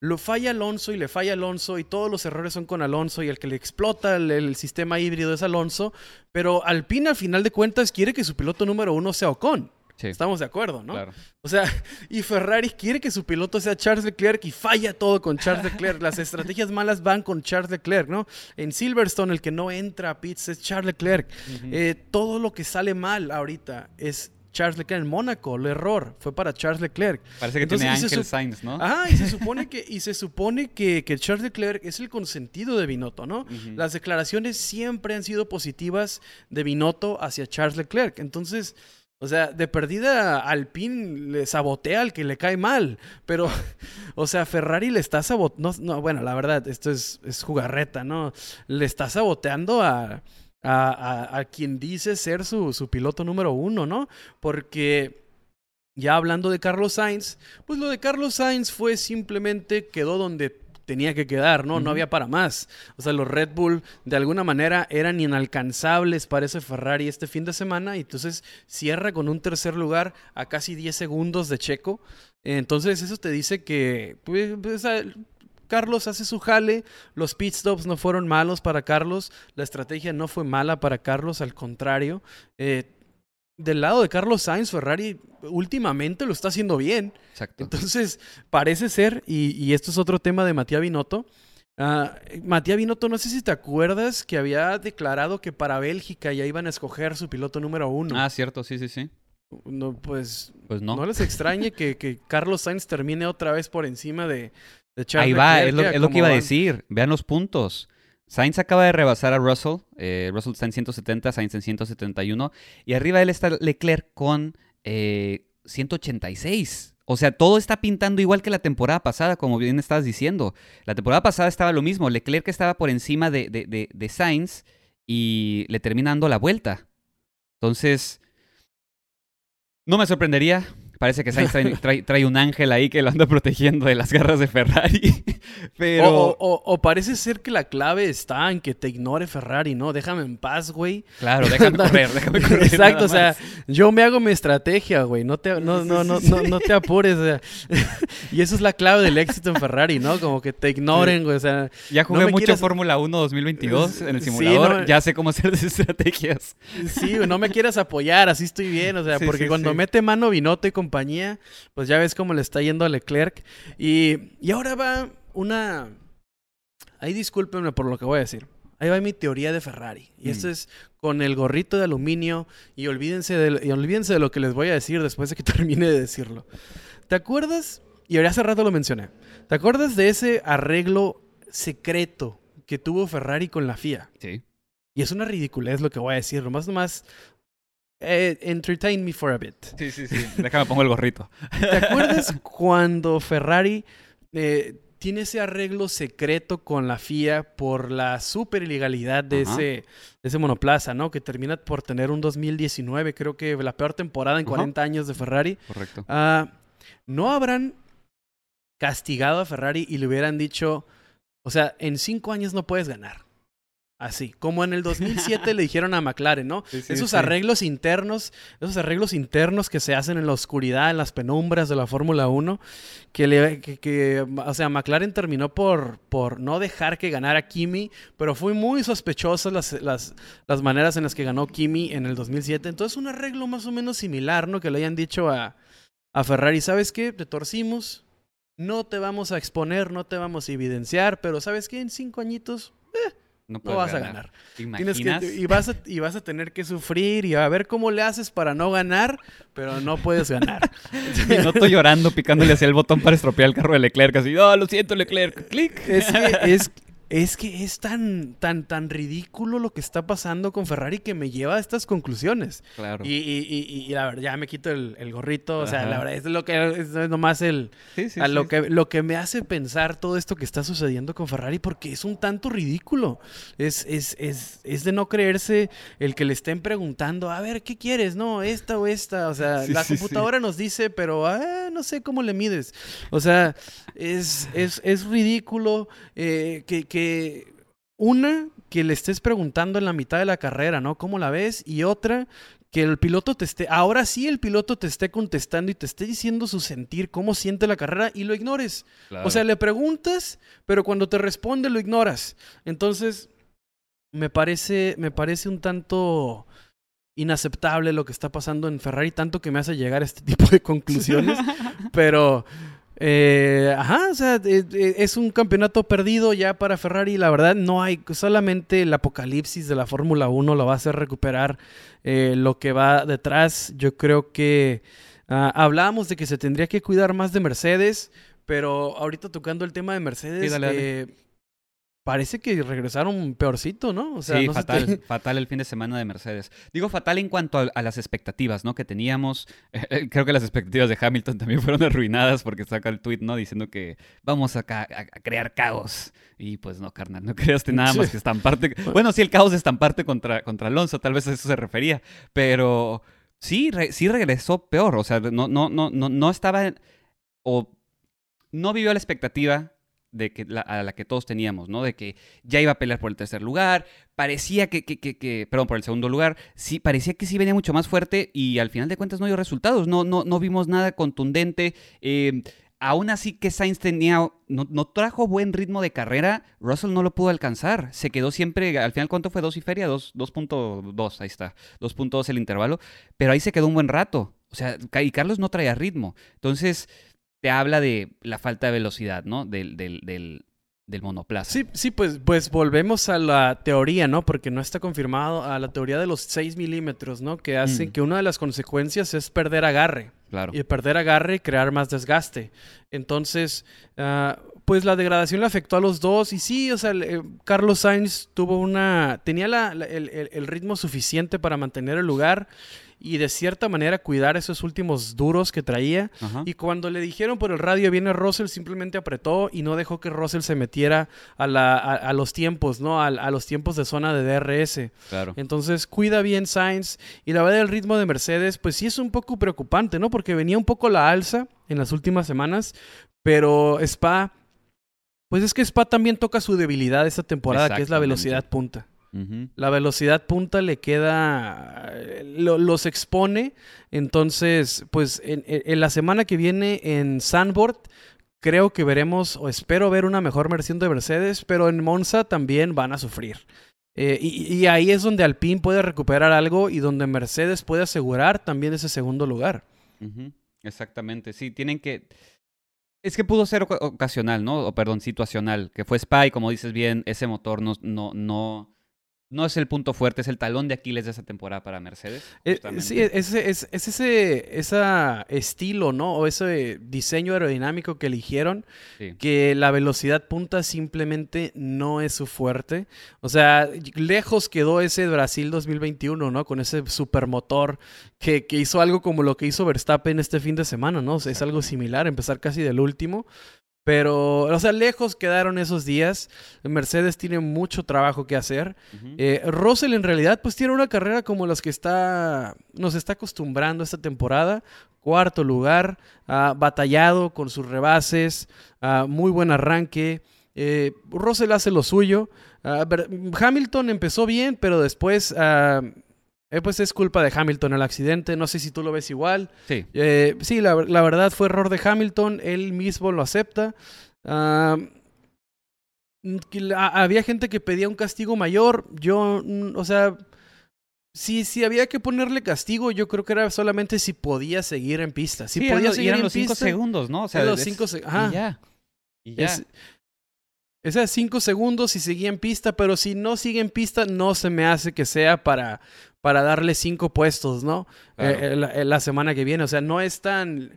lo falla Alonso y le falla Alonso y todos los errores son con Alonso y el que le explota el, sistema híbrido es Alonso, pero Alpine al final de cuentas quiere que su piloto número uno sea Ocon. Estamos de acuerdo, ¿no? Claro. O sea, y Ferrari quiere que su piloto sea Charles Leclerc y falla todo con Charles Leclerc. Las estrategias malas van con Charles Leclerc, ¿no? En Silverstone el que no entra a pits es Charles Leclerc. Eh, todo lo que sale mal ahorita es Charles Leclerc en Mónaco, el error fue para Charles Leclerc. Parece que tiene Ángel Sainz, ¿no? Ajá, y se supone que, y se supone que, que Charles Leclerc es el consentido de Binotto, ¿no? Las declaraciones siempre han sido positivas de Binotto hacia Charles Leclerc. Entonces, o sea, de perdida Alpine le sabotea al que le cae mal. Pero, o sea, Ferrari le está saboteando. No, bueno, la verdad, esto es, es jugarreta, ¿no? Le está saboteando a, a, a, quien dice ser su, su piloto número uno, ¿no? Porque ya hablando de Carlos Sainz, pues lo de Carlos Sainz fue simplemente quedó donde tenía que quedar, ¿no? No había para más. O sea, los Red Bull de alguna manera eran inalcanzables para ese Ferrari este fin de semana y entonces cierra con un tercer lugar a casi 10 segundos de Checo. Entonces eso te dice que pues, Carlos hace su jale, los pit stops no fueron malos para Carlos, la estrategia no fue mala para Carlos, al contrario. Eh, del lado de Carlos Sainz, Ferrari últimamente lo está haciendo bien. Exacto. Entonces, parece ser, y, esto es otro tema de Matías Binotto. Uh, Matías Binotto, no sé si te acuerdas que había declarado que para Bélgica ya iban a escoger su piloto número uno. Ah, cierto, sí, sí, sí. No, pues, pues no. no les extrañe que, que Carlos Sainz termine otra vez por encima de, Ahí va, es lo, que iba a decir. Vean los puntos. Sainz acaba de rebasar a Russell. Eh, Russell está en 170, Sainz en 171. Y arriba de él está Leclerc con 186. Eh, o sea, todo está pintando igual que la temporada pasada, como bien estabas diciendo. La temporada pasada estaba lo mismo. Leclerc estaba por encima de, de, de, Sainz y le termina dando la vuelta. Entonces, no me sorprendería Parece que Sainz trae, un ángel ahí que lo anda protegiendo de las garras de Ferrari. Pero... O, parece ser que la clave está en que te ignore Ferrari, ¿no? Déjame en paz, güey. Claro, déjame correr, déjame correr. Exacto, o sea, yo me hago mi estrategia, güey. No te, no, no, no, no, te apures. y eso es la clave del éxito en Ferrari, ¿no? Como que te ignoren, güey. O sea, ya jugué mucho Fórmula 1 2022 en el simulador. ya sé cómo hacer las estrategias. Sí, no me quieras apoyar, así estoy bien. O sea, porque cuando mete mano Vinote con compañía, pues ya ves cómo le está yendo a Leclerc. Y, y ahora va una... Ahí discúlpenme por lo que voy a decir. Ahí va mi teoría de Ferrari. Y esto mm. es con el gorrito de aluminio. Y olvídense, de, y olvídense de lo que les voy a decir después de que termine de decirlo. ¿Te acuerdas? Y ahora hace rato lo mencioné. ¿Te acuerdas de ese arreglo secreto que tuvo Ferrari con la FIA? Sí. Y es una ridiculez lo que voy a decir. Nomás, nomás eh, entertain me for a bit. Sí, sí, sí. Déjame pongo el gorrito. ¿Te acuerdas cuando Ferrari eh, tiene ese arreglo secreto con la FIA por la super ilegalidad de ese, ese monoplaza, ¿no? Que termina por tener un 2019, creo que la peor temporada en 40 años de Ferrari. Correcto. Ah, ¿No habrán castigado a Ferrari y le hubieran dicho, o sea, en cinco años no puedes ganar? Así, como en el 2007 le dijeron a McLaren, ¿no? esos arreglos internos, esos arreglos internos que se hacen en la oscuridad, en las penumbras de la Fórmula 1, que, le, que, o sea, McLaren terminó por, por no dejar que ganara Kimi, pero fue muy sospechosas las, las, las, maneras en las que ganó Kimi en el 2007. Entonces, un arreglo más o menos similar, ¿no? Que le hayan dicho a, a Ferrari, ¿sabes qué? Te torcimos, no te vamos a exponer, no te vamos a evidenciar, pero ¿sabes qué? En cinco añitos... Eh, no, vas a ganar. Tienes que, y, vas a, y vas a tener que sufrir y a ver cómo le haces para no ganar, pero no puedes ganar. no estoy llorando, picándole hacia el botón para estropear el carro de Leclerc, así, oh, lo siento, Leclerc, clic. Es que es, es que es tan, tan, tan ridículo lo que está pasando con Ferrari que me lleva a estas conclusiones. Claro. Y, y, y, y la verdad, ya me quito el, el gorrito. O sea, la verdad, es lo que es nomás el. Sí, sí, a lo, que, lo que me hace pensar todo esto que está sucediendo con Ferrari, porque es un tanto ridículo. Es, es, es, es de no creerse el que le estén preguntando, a ver, ¿qué quieres? No, esta o esta. O sea, la computadora nos dice, pero ah, no sé cómo le mides. O sea, es, es, es ridículo eh, que, que una, que le estés preguntando en la mitad de la carrera, ¿no? ¿Cómo la ves? Y otra, que el piloto te esté, ahora sí el piloto te esté contestando y te esté diciendo su sentir, cómo siente la carrera y lo ignores. Claro. O sea, le preguntas, pero cuando te responde lo ignoras. Entonces, me parece, me parece un tanto inaceptable lo que está pasando en Ferrari, tanto que me hace llegar a este tipo de conclusiones. pero, eh, ajá, o sea, eh, eh, es un campeonato perdido ya para Ferrari. La verdad, no hay, solamente el apocalipsis de la Fórmula 1 lo va a hacer recuperar eh, lo que va detrás. Yo creo que ah, hablábamos de que se tendría que cuidar más de Mercedes, pero ahorita tocando el tema de Mercedes, Sí, dale, dale. eh, parece que regresaron peorcito, ¿no? O sea, sí, no fatal, fatal el fin de semana de Mercedes. Digo fatal en cuanto a, a las expectativas, ¿no? Que teníamos. Eh, creo que las expectativas de Hamilton también fueron arruinadas porque saca el tweet, ¿no? Diciendo que vamos a, ca- a- crear caos. Y pues no, carnal, no creaste nada más que estamparte. Bueno, sí, el caos de estamparte contra, contra Alonso, tal vez a eso se refería. Pero sí, re- sí regresó peor. O sea, no, no, no, no, no estaba. O no vivió la expectativa de que la- a la que todos teníamos, ¿no? De que ya iba a pelear por el tercer lugar, parecía que, que, que, que- perdón, por el segundo lugar, sí, parecía que sí venía mucho más fuerte y al final de cuentas no dio resultados, no, no, no vimos nada contundente. eh, aún así que Sainz tenía, no, no trajo buen ritmo de carrera, Russell no lo pudo alcanzar, se quedó siempre, al final cuánto fue, dos y feria, Dos- 2.2, ahí está, 2.2 el intervalo, pero ahí se quedó un buen rato, o sea, y Carlos no traía ritmo, entonces te habla de la falta de velocidad, ¿no? Del, del, del, del monoplaza. Sí, sí, pues, pues volvemos a la teoría, ¿no? Porque no está confirmado a la teoría de los 6 milímetros, ¿no? Que hace Mm. que una de las consecuencias es perder agarre. Claro. Y perder agarre y crear más desgaste. Entonces, ah, pues la degradación le afectó a los dos. Y sí, o sea, el- eh, Carlos Sainz tuvo una. tenía la- la- el- el ritmo suficiente para mantener el lugar y de cierta manera cuidar esos últimos duros que traía. Ajá. Y cuando le dijeron por el radio viene Russell, simplemente apretó y no dejó que Russell se metiera a, la, a, a los tiempos, ¿no? A, a los tiempos de zona de DRS. Claro. Entonces cuida bien Sainz. Y la verdad el ritmo de Mercedes, pues sí es un poco preocupante, ¿no? Porque venía un poco la alza en las últimas semanas, pero Spa, pues es que Spa también toca su debilidad esta temporada, que es la velocidad punta. La velocidad punta le queda, lo- los expone. Entonces, pues en, la semana que viene en Sandboard, creo que veremos o espero ver una mejor versión de Mercedes, pero en Monza también van a sufrir. Eh, y, y ahí es donde Alpine puede recuperar algo y donde Mercedes puede asegurar también ese segundo lugar. Exactamente, sí, tienen que... Es que pudo ser oca- ocasional, ¿no? O perdón, situacional, que fue Spy, como dices bien, ese motor no, no, no, no es el punto fuerte, es el talón de Aquiles de esa temporada para Mercedes. Eh, sí, es, es, es ese esa estilo, ¿no? O ese diseño aerodinámico que eligieron Sí. que la velocidad punta simplemente no es su fuerte. O sea, lejos quedó ese Brasil 2021, ¿no? Con ese supermotor que, que hizo algo como lo que hizo Verstappen este fin de semana, ¿no? O sea, es algo similar, empezar casi del último. Pero, o sea, lejos quedaron esos días. Mercedes tiene mucho trabajo que hacer. Eh, Russell en realidad pues tiene una carrera como las que está nos está acostumbrando esta temporada. Cuarto lugar, batallado con sus rebases, muy buen arranque. Eh, Russell hace lo suyo. Ah, Hamilton empezó bien, pero después ah, eh, pues es culpa de Hamilton el accidente. No sé si tú lo ves igual. Sí, Eh, sí, la, la verdad fue error de Hamilton, él mismo lo acepta. Había gente que pedía un castigo mayor, yo, mm, o sea, si, si había que ponerle castigo, yo creo que era solamente si podía seguir en pista. Si Sí, podía y seguir eran en los cinco pista, segundos, ¿no? O sea, los es- cinco se- y ajá. ya. Y ya. Es, esa cinco segundos si seguía en pista, pero si no sigue en pista, no se me hace que sea para, para darle cinco puestos, ¿no? Claro. Eh, eh, la, eh, la semana que viene. O sea, no es tan.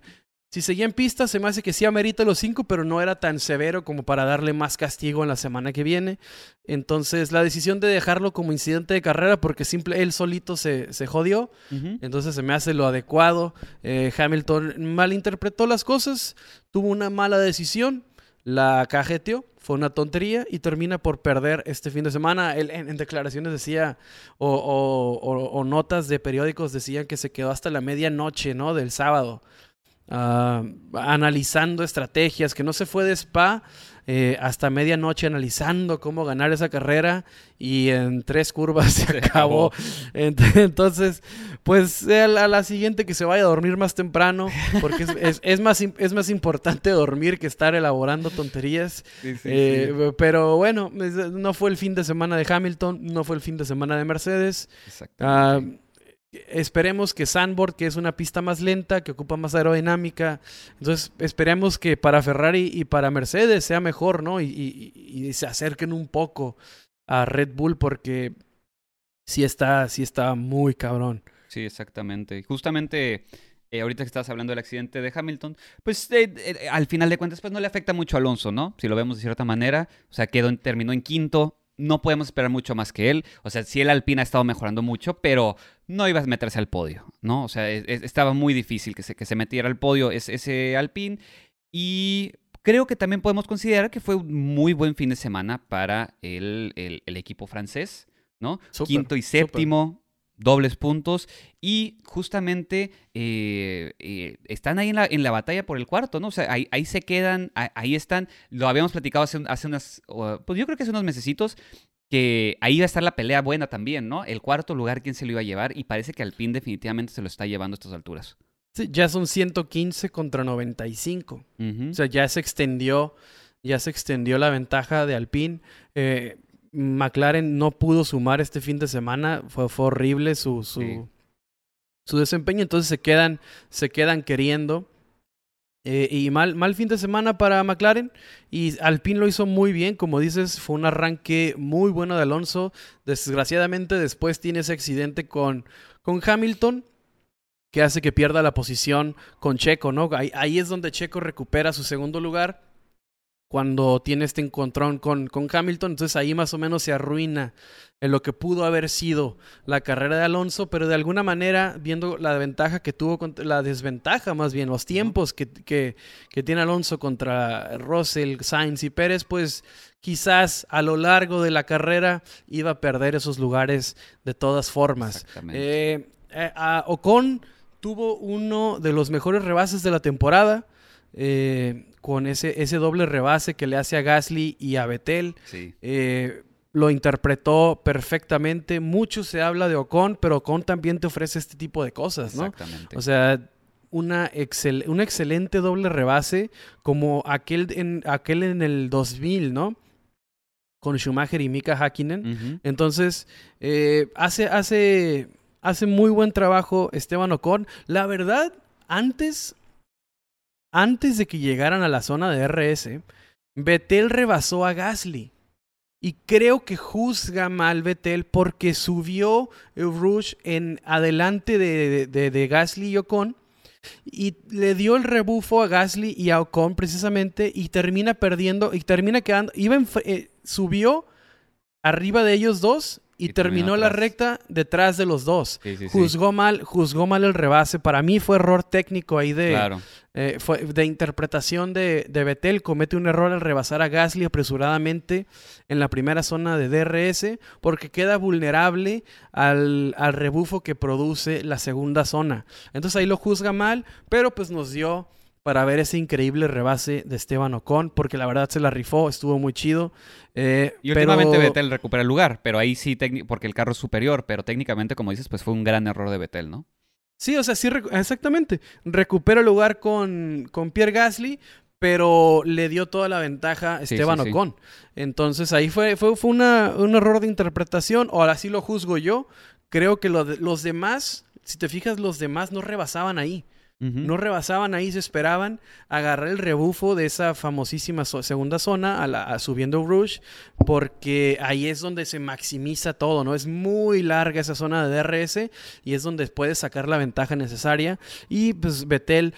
si seguía en pista, se me hace que sí amerita los cinco, pero no era tan severo como para darle más castigo en la semana que viene. Entonces, la decisión de dejarlo como incidente de carrera, porque simple, él solito se, se jodió, entonces se me hace lo adecuado. Eh, Hamilton malinterpretó las cosas, tuvo una mala decisión, la cajeteó, fue una tontería y termina por perder este fin de semana. Él en, declaraciones decía, o, o, notas de periódicos decían que se quedó hasta la medianoche, ¿no? Del sábado. Ah, analizando estrategias, que no se fue de spa eh, hasta medianoche analizando cómo ganar esa carrera y en tres curvas se, acabó. Entonces, pues a la, siguiente que se vaya a dormir más temprano, porque es, más, es más importante dormir que estar elaborando tonterías. Eh, pero bueno, no fue el fin de semana de Hamilton, no fue el fin de semana de Mercedes. Exactamente. Ah, Esperemos que Sandboard, que es una pista más lenta, que ocupa más aerodinámica, entonces esperemos que para Ferrari y para Mercedes sea mejor, ¿no? Y, se acerquen un poco a Red Bull porque sí está, sí está muy cabrón. Sí, exactamente. Justamente eh, ahorita que estabas hablando del accidente de Hamilton, pues eh, eh, al final de cuentas, pues no le afecta mucho a Alonso, ¿no? Si lo vemos de cierta manera. O sea, quedó terminó en quinto, no podemos esperar mucho más que él. O sea, sí el Alpine ha estado mejorando mucho, pero no iba a meterse al podio, ¿no? O sea, estaba muy difícil que se, que se metiera al podio ese, ese Alpine. Y creo que también podemos considerar que fue un muy buen fin de semana para el, el, equipo francés, ¿no? Quinto y séptimo. Dobles puntos y justamente eh, eh, están ahí en la, en la, batalla por el cuarto, ¿no? O sea, ahí, ahí se quedan, ahí, están, lo habíamos platicado hace, hace unas, pues yo creo que hace unos mesecitos, que ahí va a estar la pelea buena también, ¿no? El cuarto lugar, ¿quién se lo iba a llevar? Y parece que Alpine definitivamente se lo está llevando a estas alturas. Sí, ya son 115 contra 95. O sea, ya se extendió, ya se extendió la ventaja de Alpine. Eh, McLaren no pudo sumar este fin de semana, fue, horrible su, su, su desempeño, entonces se quedan, se quedan queriendo. Eh, y mal, mal fin de semana para McLaren. Y Alpine lo hizo muy bien, como dices, fue un arranque muy bueno de Alonso. Desgraciadamente después tiene ese accidente con, con Hamilton que hace que pierda la posición con Checo, ¿no? ahí es donde Checo recupera su segundo lugar cuando tiene este encontrón con, con Hamilton. Entonces ahí más o menos se arruina en lo que pudo haber sido la carrera de Alonso, pero de alguna manera, viendo la ventaja que tuvo, la desventaja más bien, los tiempos que, que, que tiene Alonso contra Russell, Sainz y Pérez, pues quizás a lo largo de la carrera iba a perder esos lugares de todas formas. Eh, eh, Ocon tuvo uno de los mejores rebases de la temporada. Eh, con ese, ese doble rebase que le hace a Gasly y a Betel. Eh, lo interpretó perfectamente. Mucho se habla de Ocon, pero Ocon también te ofrece este tipo de cosas, ¿no? Exactamente. O sea, una un excelente doble rebase como aquel en, aquel en el 2000, ¿no? Con Schumacher y Mika Hakkinen. Entonces, eh, hace, hace, hace muy buen trabajo Esteban Ocon. La verdad, antes antes de que llegaran a la zona de RS, Betel rebasó a Gasly. Y creo que juzga mal Betel porque subió Rush en adelante de, de, Gasly y Ocon y le dio el rebufo a Gasly y a Ocon precisamente y termina perdiendo y termina quedando, iba eh, subió arriba de ellos dos y, terminó, la recta detrás de los dos. juzgó mal, juzgó mal el rebase. Para mí fue error técnico ahí de, eh, fue de interpretación de, de Betel. Comete un error al rebasar a Gasly apresuradamente en la primera zona de DRS porque queda vulnerable al, al rebufo que produce la segunda zona. Entonces ahí lo juzga mal, pero pues nos dio para ver ese increíble rebase de Esteban Ocon, porque la verdad se la rifó, estuvo muy chido. Eh, y últimamente Betel recupera el lugar, pero ahí sí, porque el carro es superior, pero técnicamente, como dices, pues fue un gran error de Betel, ¿no? Sí, o sea, sí, exactamente. Recupera el lugar con, con Pierre Gasly, pero le dio toda la ventaja a Esteban Ocon. Entonces ahí fue, fue, fue una, un error de interpretación, o así lo juzgo yo. Creo que los demás, si te fijas, los demás no rebasaban ahí. No rebasaban ahí, se esperaban agarrar el rebufo de esa famosísima segunda zona a la, subiendo Rouge, porque ahí es donde se maximiza todo, ¿no? Es muy larga esa zona de DRS y es donde puedes sacar la ventaja necesaria. Y pues Betel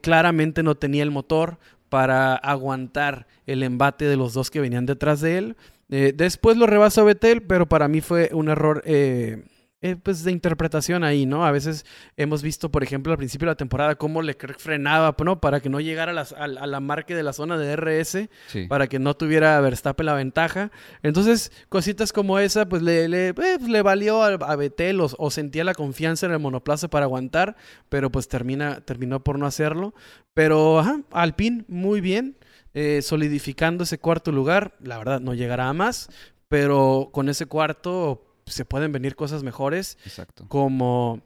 claramente no tenía el motor para aguantar el embate de los dos que venían detrás de él. Eh, después lo rebasó Betel, pero para mí fue un error eh, eh, pues de interpretación ahí, ¿no? A veces hemos visto, por ejemplo, al principio de la temporada cómo Leclerc frenaba, ¿no? Para que no llegara a, la marca de la zona de RS, para que no tuviera Verstappen la ventaja. Entonces, cositas como esa, pues le, le, pues, le valió a, a Betel o, sentía la confianza en el monoplaza para aguantar, pero pues termina, terminó por no hacerlo. Pero, ajá, Alpine, muy bien. Eh, solidificando ese cuarto lugar, la verdad no llegará a más, pero con ese cuarto se pueden venir cosas mejores. Exacto. Como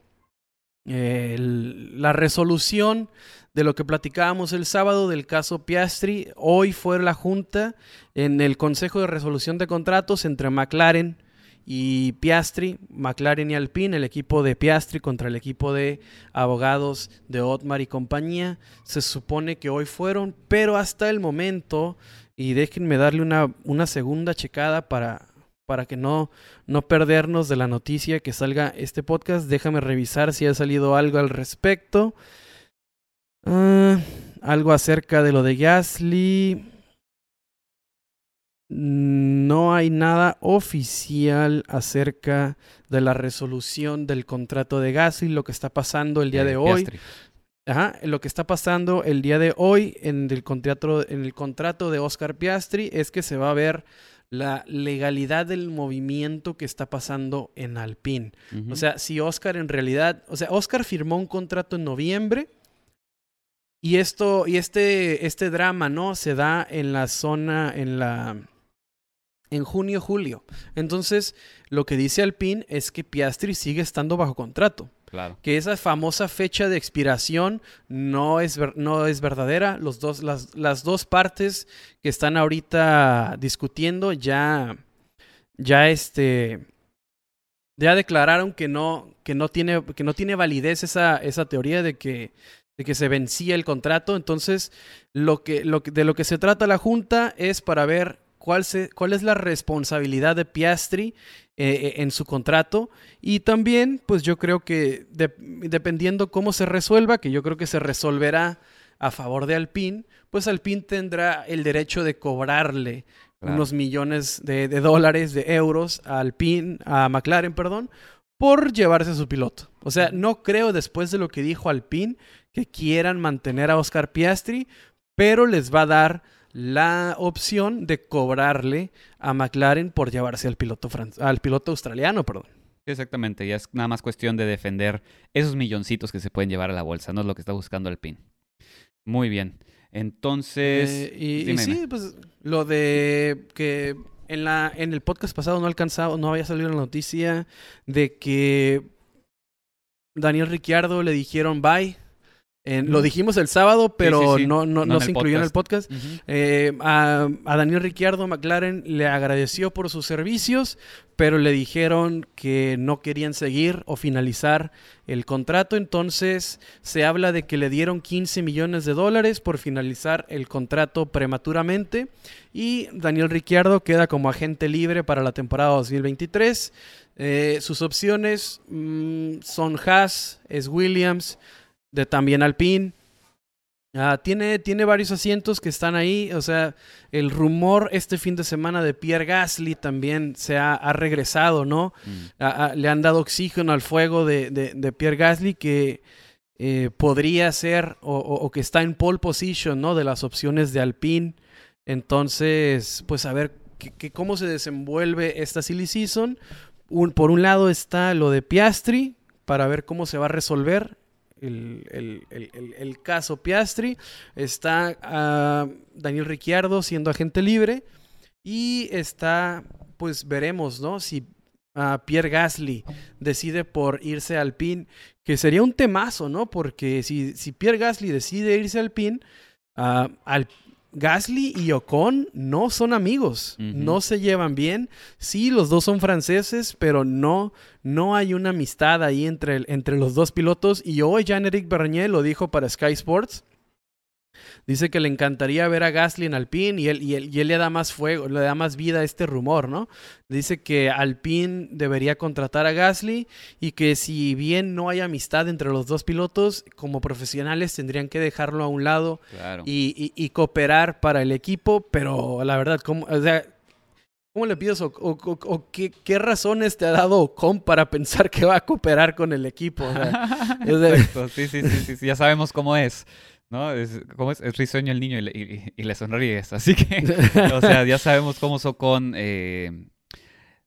eh, la resolución de lo que platicábamos el sábado del caso Piastri. Hoy fue la junta en el Consejo de Resolución de Contratos entre McLaren y Piastri, McLaren y Alpine, el equipo de Piastri contra el equipo de abogados de Otmar y compañía. Se supone que hoy fueron, pero hasta el momento, y déjenme darle una, una segunda checada para para que no, no perdernos de la noticia que salga este podcast. Déjame revisar si ha salido algo al respecto. Ah, algo acerca de lo de Gasly. No hay nada oficial acerca de la resolución del contrato de Gasly, lo que está pasando el día de, hoy. Ajá, lo que está pasando el día de hoy en el contrato, en el contrato de Oscar Piastri es que se va a ver la legalidad del movimiento que está pasando en Alpine. O sea, si Oscar en realidad, o sea, Oscar firmó un contrato en noviembre y esto y este este drama, ¿no? Se da en la zona en la en junio julio. Entonces, lo que dice Alpine es que Piastri sigue estando bajo contrato. Que esa famosa fecha de expiración no es, no es verdadera. Los dos, las, las, dos partes que están ahorita discutiendo ya, ya, este, ya declararon que no, que no, tiene, que no tiene validez esa, esa teoría de que, de que se vencía el contrato. Entonces, lo que, lo de lo que se trata la Junta es para ver cuál, se, cuál es la responsabilidad de Piastri eh, en su contrato. Y también, pues yo creo que dependiendo cómo se resuelva, que yo creo que se resolverá a favor de Alpine, pues Alpine tendrá el derecho de cobrarle unos millones de, dólares, de euros a Alpine, a McLaren, perdón, por llevarse a su piloto. O sea, no creo después de lo que dijo Alpine que quieran mantener a Oscar Piastri, pero les va a dar la opción de cobrarle a McLaren por llevarse al piloto, al piloto australiano. Perdón. Exactamente, ya es nada más cuestión de defender esos milloncitos que se pueden llevar a la bolsa, no es lo que está buscando el PIN. Muy bien. Entonces. Eh, y, sí, pues lo de que en, la, en el podcast pasado no alcanzado, no había salido la noticia de que Daniel Ricciardo le dijeron bye lo dijimos el sábado, pero no, no, se incluyó en el podcast. Eh, a, Daniel Ricciardo McLaren le agradeció por sus servicios, pero le dijeron que no querían seguir o finalizar el contrato. Entonces se habla de que le dieron 15 millones de dólares por finalizar el contrato prematuramente. Y Daniel Ricciardo queda como agente libre para la temporada 2023. Eh, sus opciones mm, son Haas, es Williams de también Alpine. Ah, tiene, tiene varios asientos que están ahí. O sea, el rumor este fin de semana de Pierre Gasly también se ha, regresado, ¿no? Mm. le han dado oxígeno al fuego de, de, Pierre Gasly que eh, podría ser o, que está en pole position, ¿no? De las opciones de Alpine. Entonces, pues a ver que, cómo se desenvuelve esta silly season. por un lado está lo de Piastri para ver cómo se va a resolver el, caso Piastri, está ah, Daniel Ricciardo siendo agente libre y está, pues veremos, ¿no? Si ah, Pierre Gasly decide por irse al PIN, que sería un temazo, ¿no? Porque si, si Pierre Gasly decide irse al PIN, al, Gasly y Ocon no son amigos, no se llevan bien. Sí, los dos son franceses, pero no, no hay una amistad ahí entre, entre los dos pilotos. Y hoy Jean-Éric Bernier lo dijo para Sky Sports, Dice que le encantaría ver a Gasly en Alpine y él, y él, y él le da más fuego, le da más vida a este rumor, ¿no? Dice que Alpine debería contratar a Gasly y que si bien no hay amistad entre los dos pilotos, como profesionales tendrían que dejarlo a un lado y, y, cooperar para el equipo, pero la verdad, ¿cómo, o sea, ¿cómo le pides o, o, qué, qué, razones te ha dado Ocon para pensar que va a cooperar con el equipo? sí, sí, sí, sí, ya sabemos cómo es. ¿No? Es, ¿Cómo es? Es risueño el niño y le, sonríes. Así que, o sea, ya sabemos cómo Socon. Eh,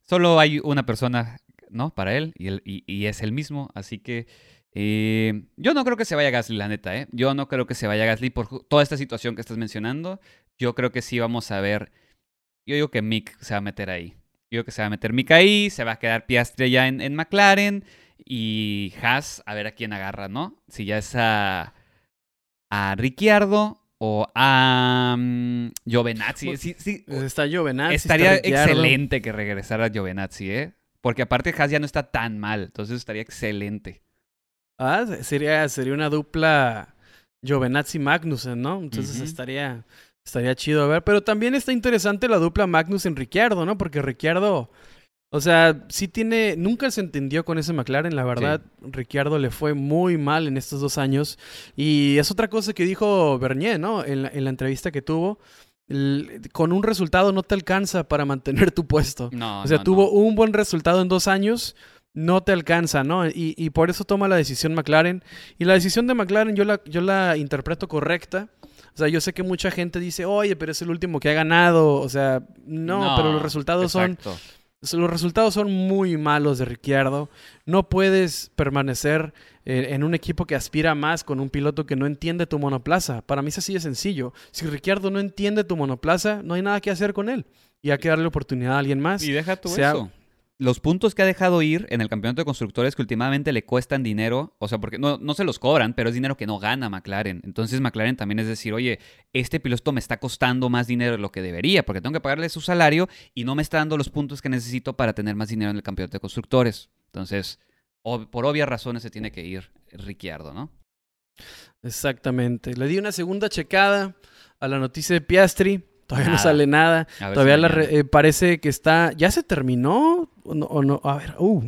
solo hay una persona, ¿no? Para él y, y, es el mismo. Así que eh, yo no creo que se vaya Gasly, la neta, ¿eh? Yo no creo que se vaya Gasly por toda esta situación que estás mencionando. Yo creo que sí vamos a ver. Yo digo que Mick se va a meter ahí. Yo digo que se va a meter Mick ahí, se va a quedar Piastri ya en, en McLaren y Haas a ver a quién agarra, ¿no? Si ya es a Ricciardo o a um, Giovenazzi. Sí, sí, está Giovenazzi. Estaría excelente que regresara Giovenazzi, ¿eh? Porque aparte Haas ya no está tan mal, entonces estaría excelente. Ah, sería, sería una dupla Giovenazzi-Magnussen, ¿no? Entonces estaría, estaría chido a ver. Pero también está interesante la dupla Magnussen-Ricciardo, ¿no? Porque Ricciardo o sea, sí tiene, nunca se entendió con ese McLaren, la verdad. Ricciardo le fue muy mal en estos dos años. Y es otra cosa que dijo Bernier, ¿no? En la, en la entrevista que tuvo. con un resultado no te alcanza para mantener tu puesto. No, o sea, tuvo un buen resultado en dos años, no te alcanza, ¿no? Y, y, por eso toma la decisión McLaren. Y la decisión de McLaren yo la, yo la interpreto correcta. O sea, yo sé que mucha gente dice, oye, pero es el último que ha ganado. O sea, no, pero los resultados son los resultados son muy malos de Ricciardo. No puedes permanecer eh, en un equipo que aspira más con un piloto que no entiende tu monoplaza. Para mí es así de sencillo. Si Ricciardo no entiende tu monoplaza, no hay nada que hacer con él. Y hay que darle oportunidad a alguien más. Y deja tú eso los puntos que ha dejado ir en el campeonato de constructores que últimamente le cuestan dinero, o sea, porque no, no, se los cobran, pero es dinero que no gana McLaren. Entonces McLaren también es decir, oye, este piloto me está costando más dinero de lo que debería, porque tengo que pagarle su salario y no me está dando los puntos que necesito para tener más dinero en el campeonato de constructores. Entonces, por obvias razones se tiene que ir Ricciardo, ¿no? Exactamente. Le di una segunda checada a la noticia de Piastri. Todavía no sale nada. Todavía la eh, parece que está. ¿Ya se terminó? ¿O no? A ver, uh.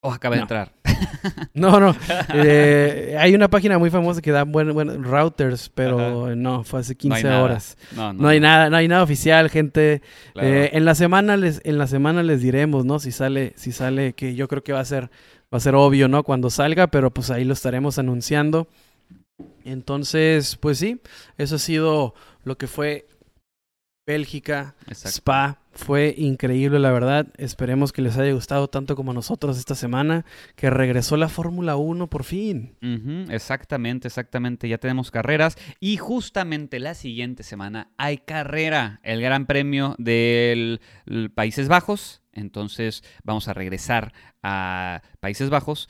Oh, acaba de entrar. no, no. Eh, hay una página muy famosa que da buenos buen routers, pero no, fue hace 15 horas. No, no, no, hay nada, no hay nada oficial, gente. Eh, en la semana les, en la semana les diremos, ¿no? Si sale, si sale, que yo creo que va a ser, va a ser obvio, ¿no? Cuando salga, pero pues ahí lo estaremos anunciando. Entonces, pues sí, eso ha sido lo que fue Bélgica, Spa. Fue increíble, la verdad. Esperemos que les haya gustado tanto como a nosotros esta semana, que regresó la Fórmula 1 por fin. exactamente, exactamente. Ya tenemos carreras y justamente la siguiente semana hay carrera, el Gran Premio del Países Bajos. Entonces vamos a regresar a Países Bajos.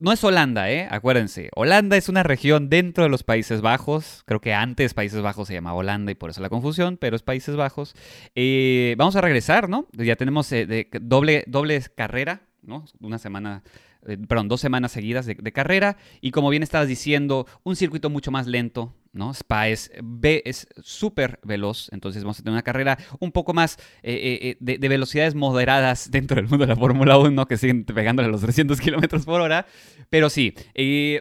No es Holanda, ¿eh? Acuérdense. Holanda es una región dentro de los Países Bajos. Creo que antes Países Bajos se llamaba Holanda y por eso la confusión, pero es Países Bajos. Eh, vamos a regresar, ¿no? Ya tenemos eh, doble, doble carrera, ¿no? Una semana eh, perdón, dos semanas seguidas de, carrera. Y como bien estabas diciendo, un circuito mucho más lento, ¿no? Spa es súper veloz, entonces vamos a tener una carrera un poco más eh, eh, de, velocidades moderadas dentro del mundo de la Fórmula 1, que siguen pegándole a los 300 kilómetros por hora. Pero sí,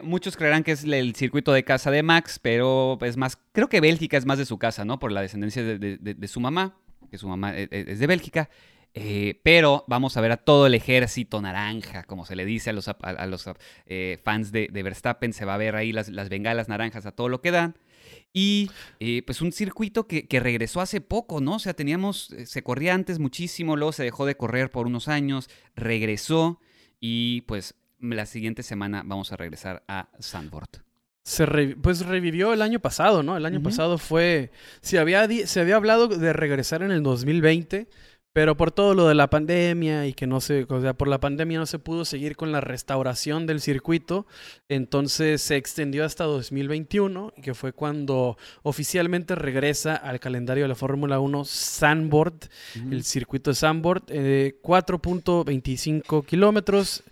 muchos creerán que es el circuito de casa de Max, pero es más, creo que Bélgica es más de su casa, ¿no? Por la descendencia de su mamá, que su mamá es de Bélgica. Eh, pero vamos a ver a todo el ejército naranja, como se le dice a los, a, los eh, fans de, Verstappen. Se va a ver ahí las, las, bengalas naranjas a todo lo que dan. Y eh, pues un circuito que, que, regresó hace poco, ¿no? O sea, teníamos, se corría antes muchísimo, luego se dejó de correr por unos años, regresó y pues la siguiente semana vamos a regresar a Sandbord. Se pues revivió el año pasado, ¿no? El año pasado fue, se había, se había hablado de regresar en el 2020 pero por todo lo de la pandemia y que no se, o sea, por la pandemia no se pudo seguir con la restauración del circuito, entonces se extendió hasta 2021, que fue cuando oficialmente regresa al calendario de la Fórmula 1 Sandboard, el circuito de Sandboard, eh, 4.25 kilómetros,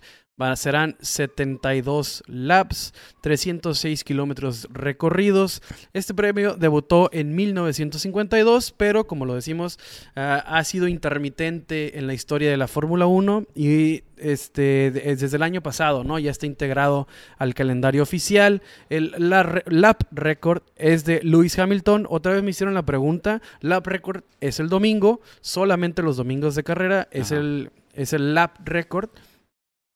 serán 72 laps, 306 kilómetros recorridos. Este premio debutó en 1952, pero como lo decimos, ah, ha sido intermitente en la historia de la Fórmula 1 y este, desde el año pasado, ¿no? Ya está integrado al calendario oficial. El lap record es de Lewis Hamilton. Otra vez me hicieron la pregunta. Lap record es el domingo, solamente los domingos de carrera es el, es el lap record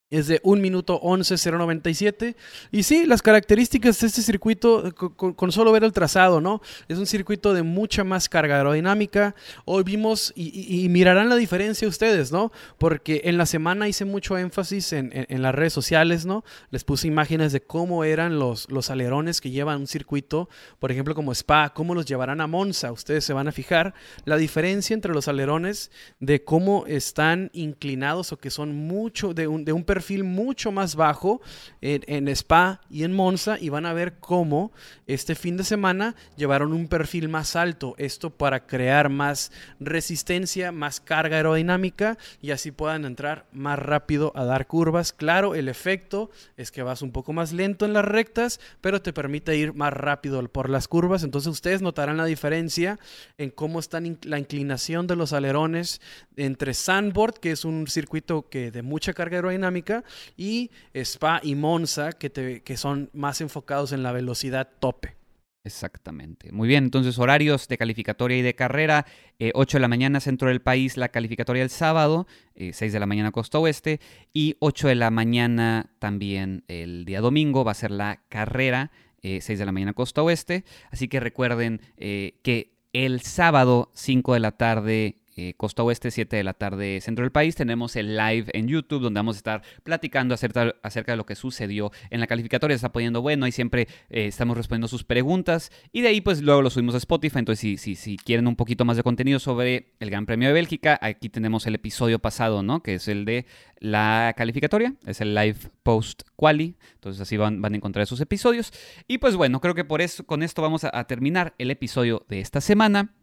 es de 1 minuto 11.097. Y sí, las características de este circuito, con, solo ver el trazado, ¿no? Es un circuito de mucha más carga aerodinámica. Hoy vimos, y, mirarán la diferencia ustedes, ¿no? Porque en la semana hice mucho énfasis en, las redes sociales, ¿no? Les puse imágenes de cómo eran los, los alerones que llevan un circuito, por ejemplo, como Spa, cómo los llevarán a Monza. Ustedes se van a fijar la diferencia entre los alerones de cómo están inclinados o que son mucho de un, de un perfil mucho más bajo en, Spa y en Monza y van a ver cómo este fin de semana llevaron un perfil más alto. Esto para crear más resistencia, más carga aerodinámica y así puedan entrar más rápido a dar curvas. Claro, el efecto es que vas un poco más lento en las rectas, pero te permite ir más rápido por las curvas. Entonces ustedes notarán la diferencia en cómo está la inclinación de los alerones entre Sandboard, que es un circuito que de mucha carga aerodinámica, y Spa y Monza, que, te, que son más enfocados en la velocidad tope. Exactamente. Muy bien, entonces horarios de calificatoria y de carrera. 8 eh, de la mañana centro del país, la calificatoria el sábado, 6 eh, de la mañana costa oeste y 8 de la mañana también el día domingo va a ser la carrera, 6 eh, de la mañana costa oeste. Así que recuerden que el sábado 5 de la tarde eh, costa Oeste, 7 de la tarde, centro del país. Tenemos el live en YouTube donde vamos a estar platicando acerca, de lo que sucedió en la calificatoria. está poniendo bueno y siempre eh, estamos respondiendo sus preguntas. Y de ahí, pues luego lo subimos a Spotify. Entonces, si, si, si quieren un poquito más de contenido sobre el Gran Premio de Bélgica, aquí tenemos el episodio pasado, ¿no? Que es el de la calificatoria. Es el live post quali. Entonces, así van, van a encontrar esos episodios. Y pues bueno, creo que por eso, con esto vamos a, terminar el episodio de esta semana.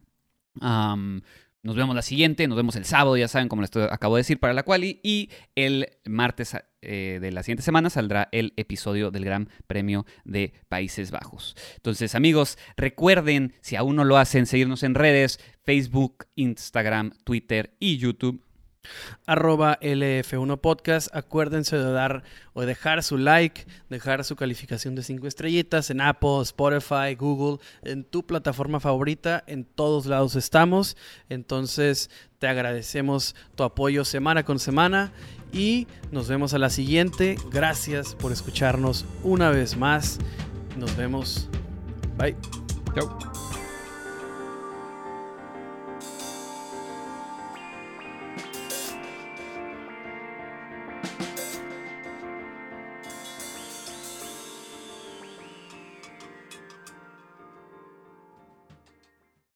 Nos vemos la siguiente, nos vemos el sábado, ya saben, como les acabo de decir, para la quali. Y el martes eh, de la siguiente semana saldrá el episodio del Gran Premio de Países Bajos. Entonces, amigos, recuerden, si aún no lo hacen, seguirnos en redes, Facebook, Instagram, Twitter y YouTube arroba LF1 Podcast. Acuérdense de dar o dejar su like, dejar su calificación de 5 estrellitas en Apple, Spotify, Google, en tu plataforma favorita. En todos lados estamos. Entonces te agradecemos tu apoyo semana con semana y nos vemos a la siguiente. Gracias por escucharnos una vez más. Nos vemos. Bye. Chao.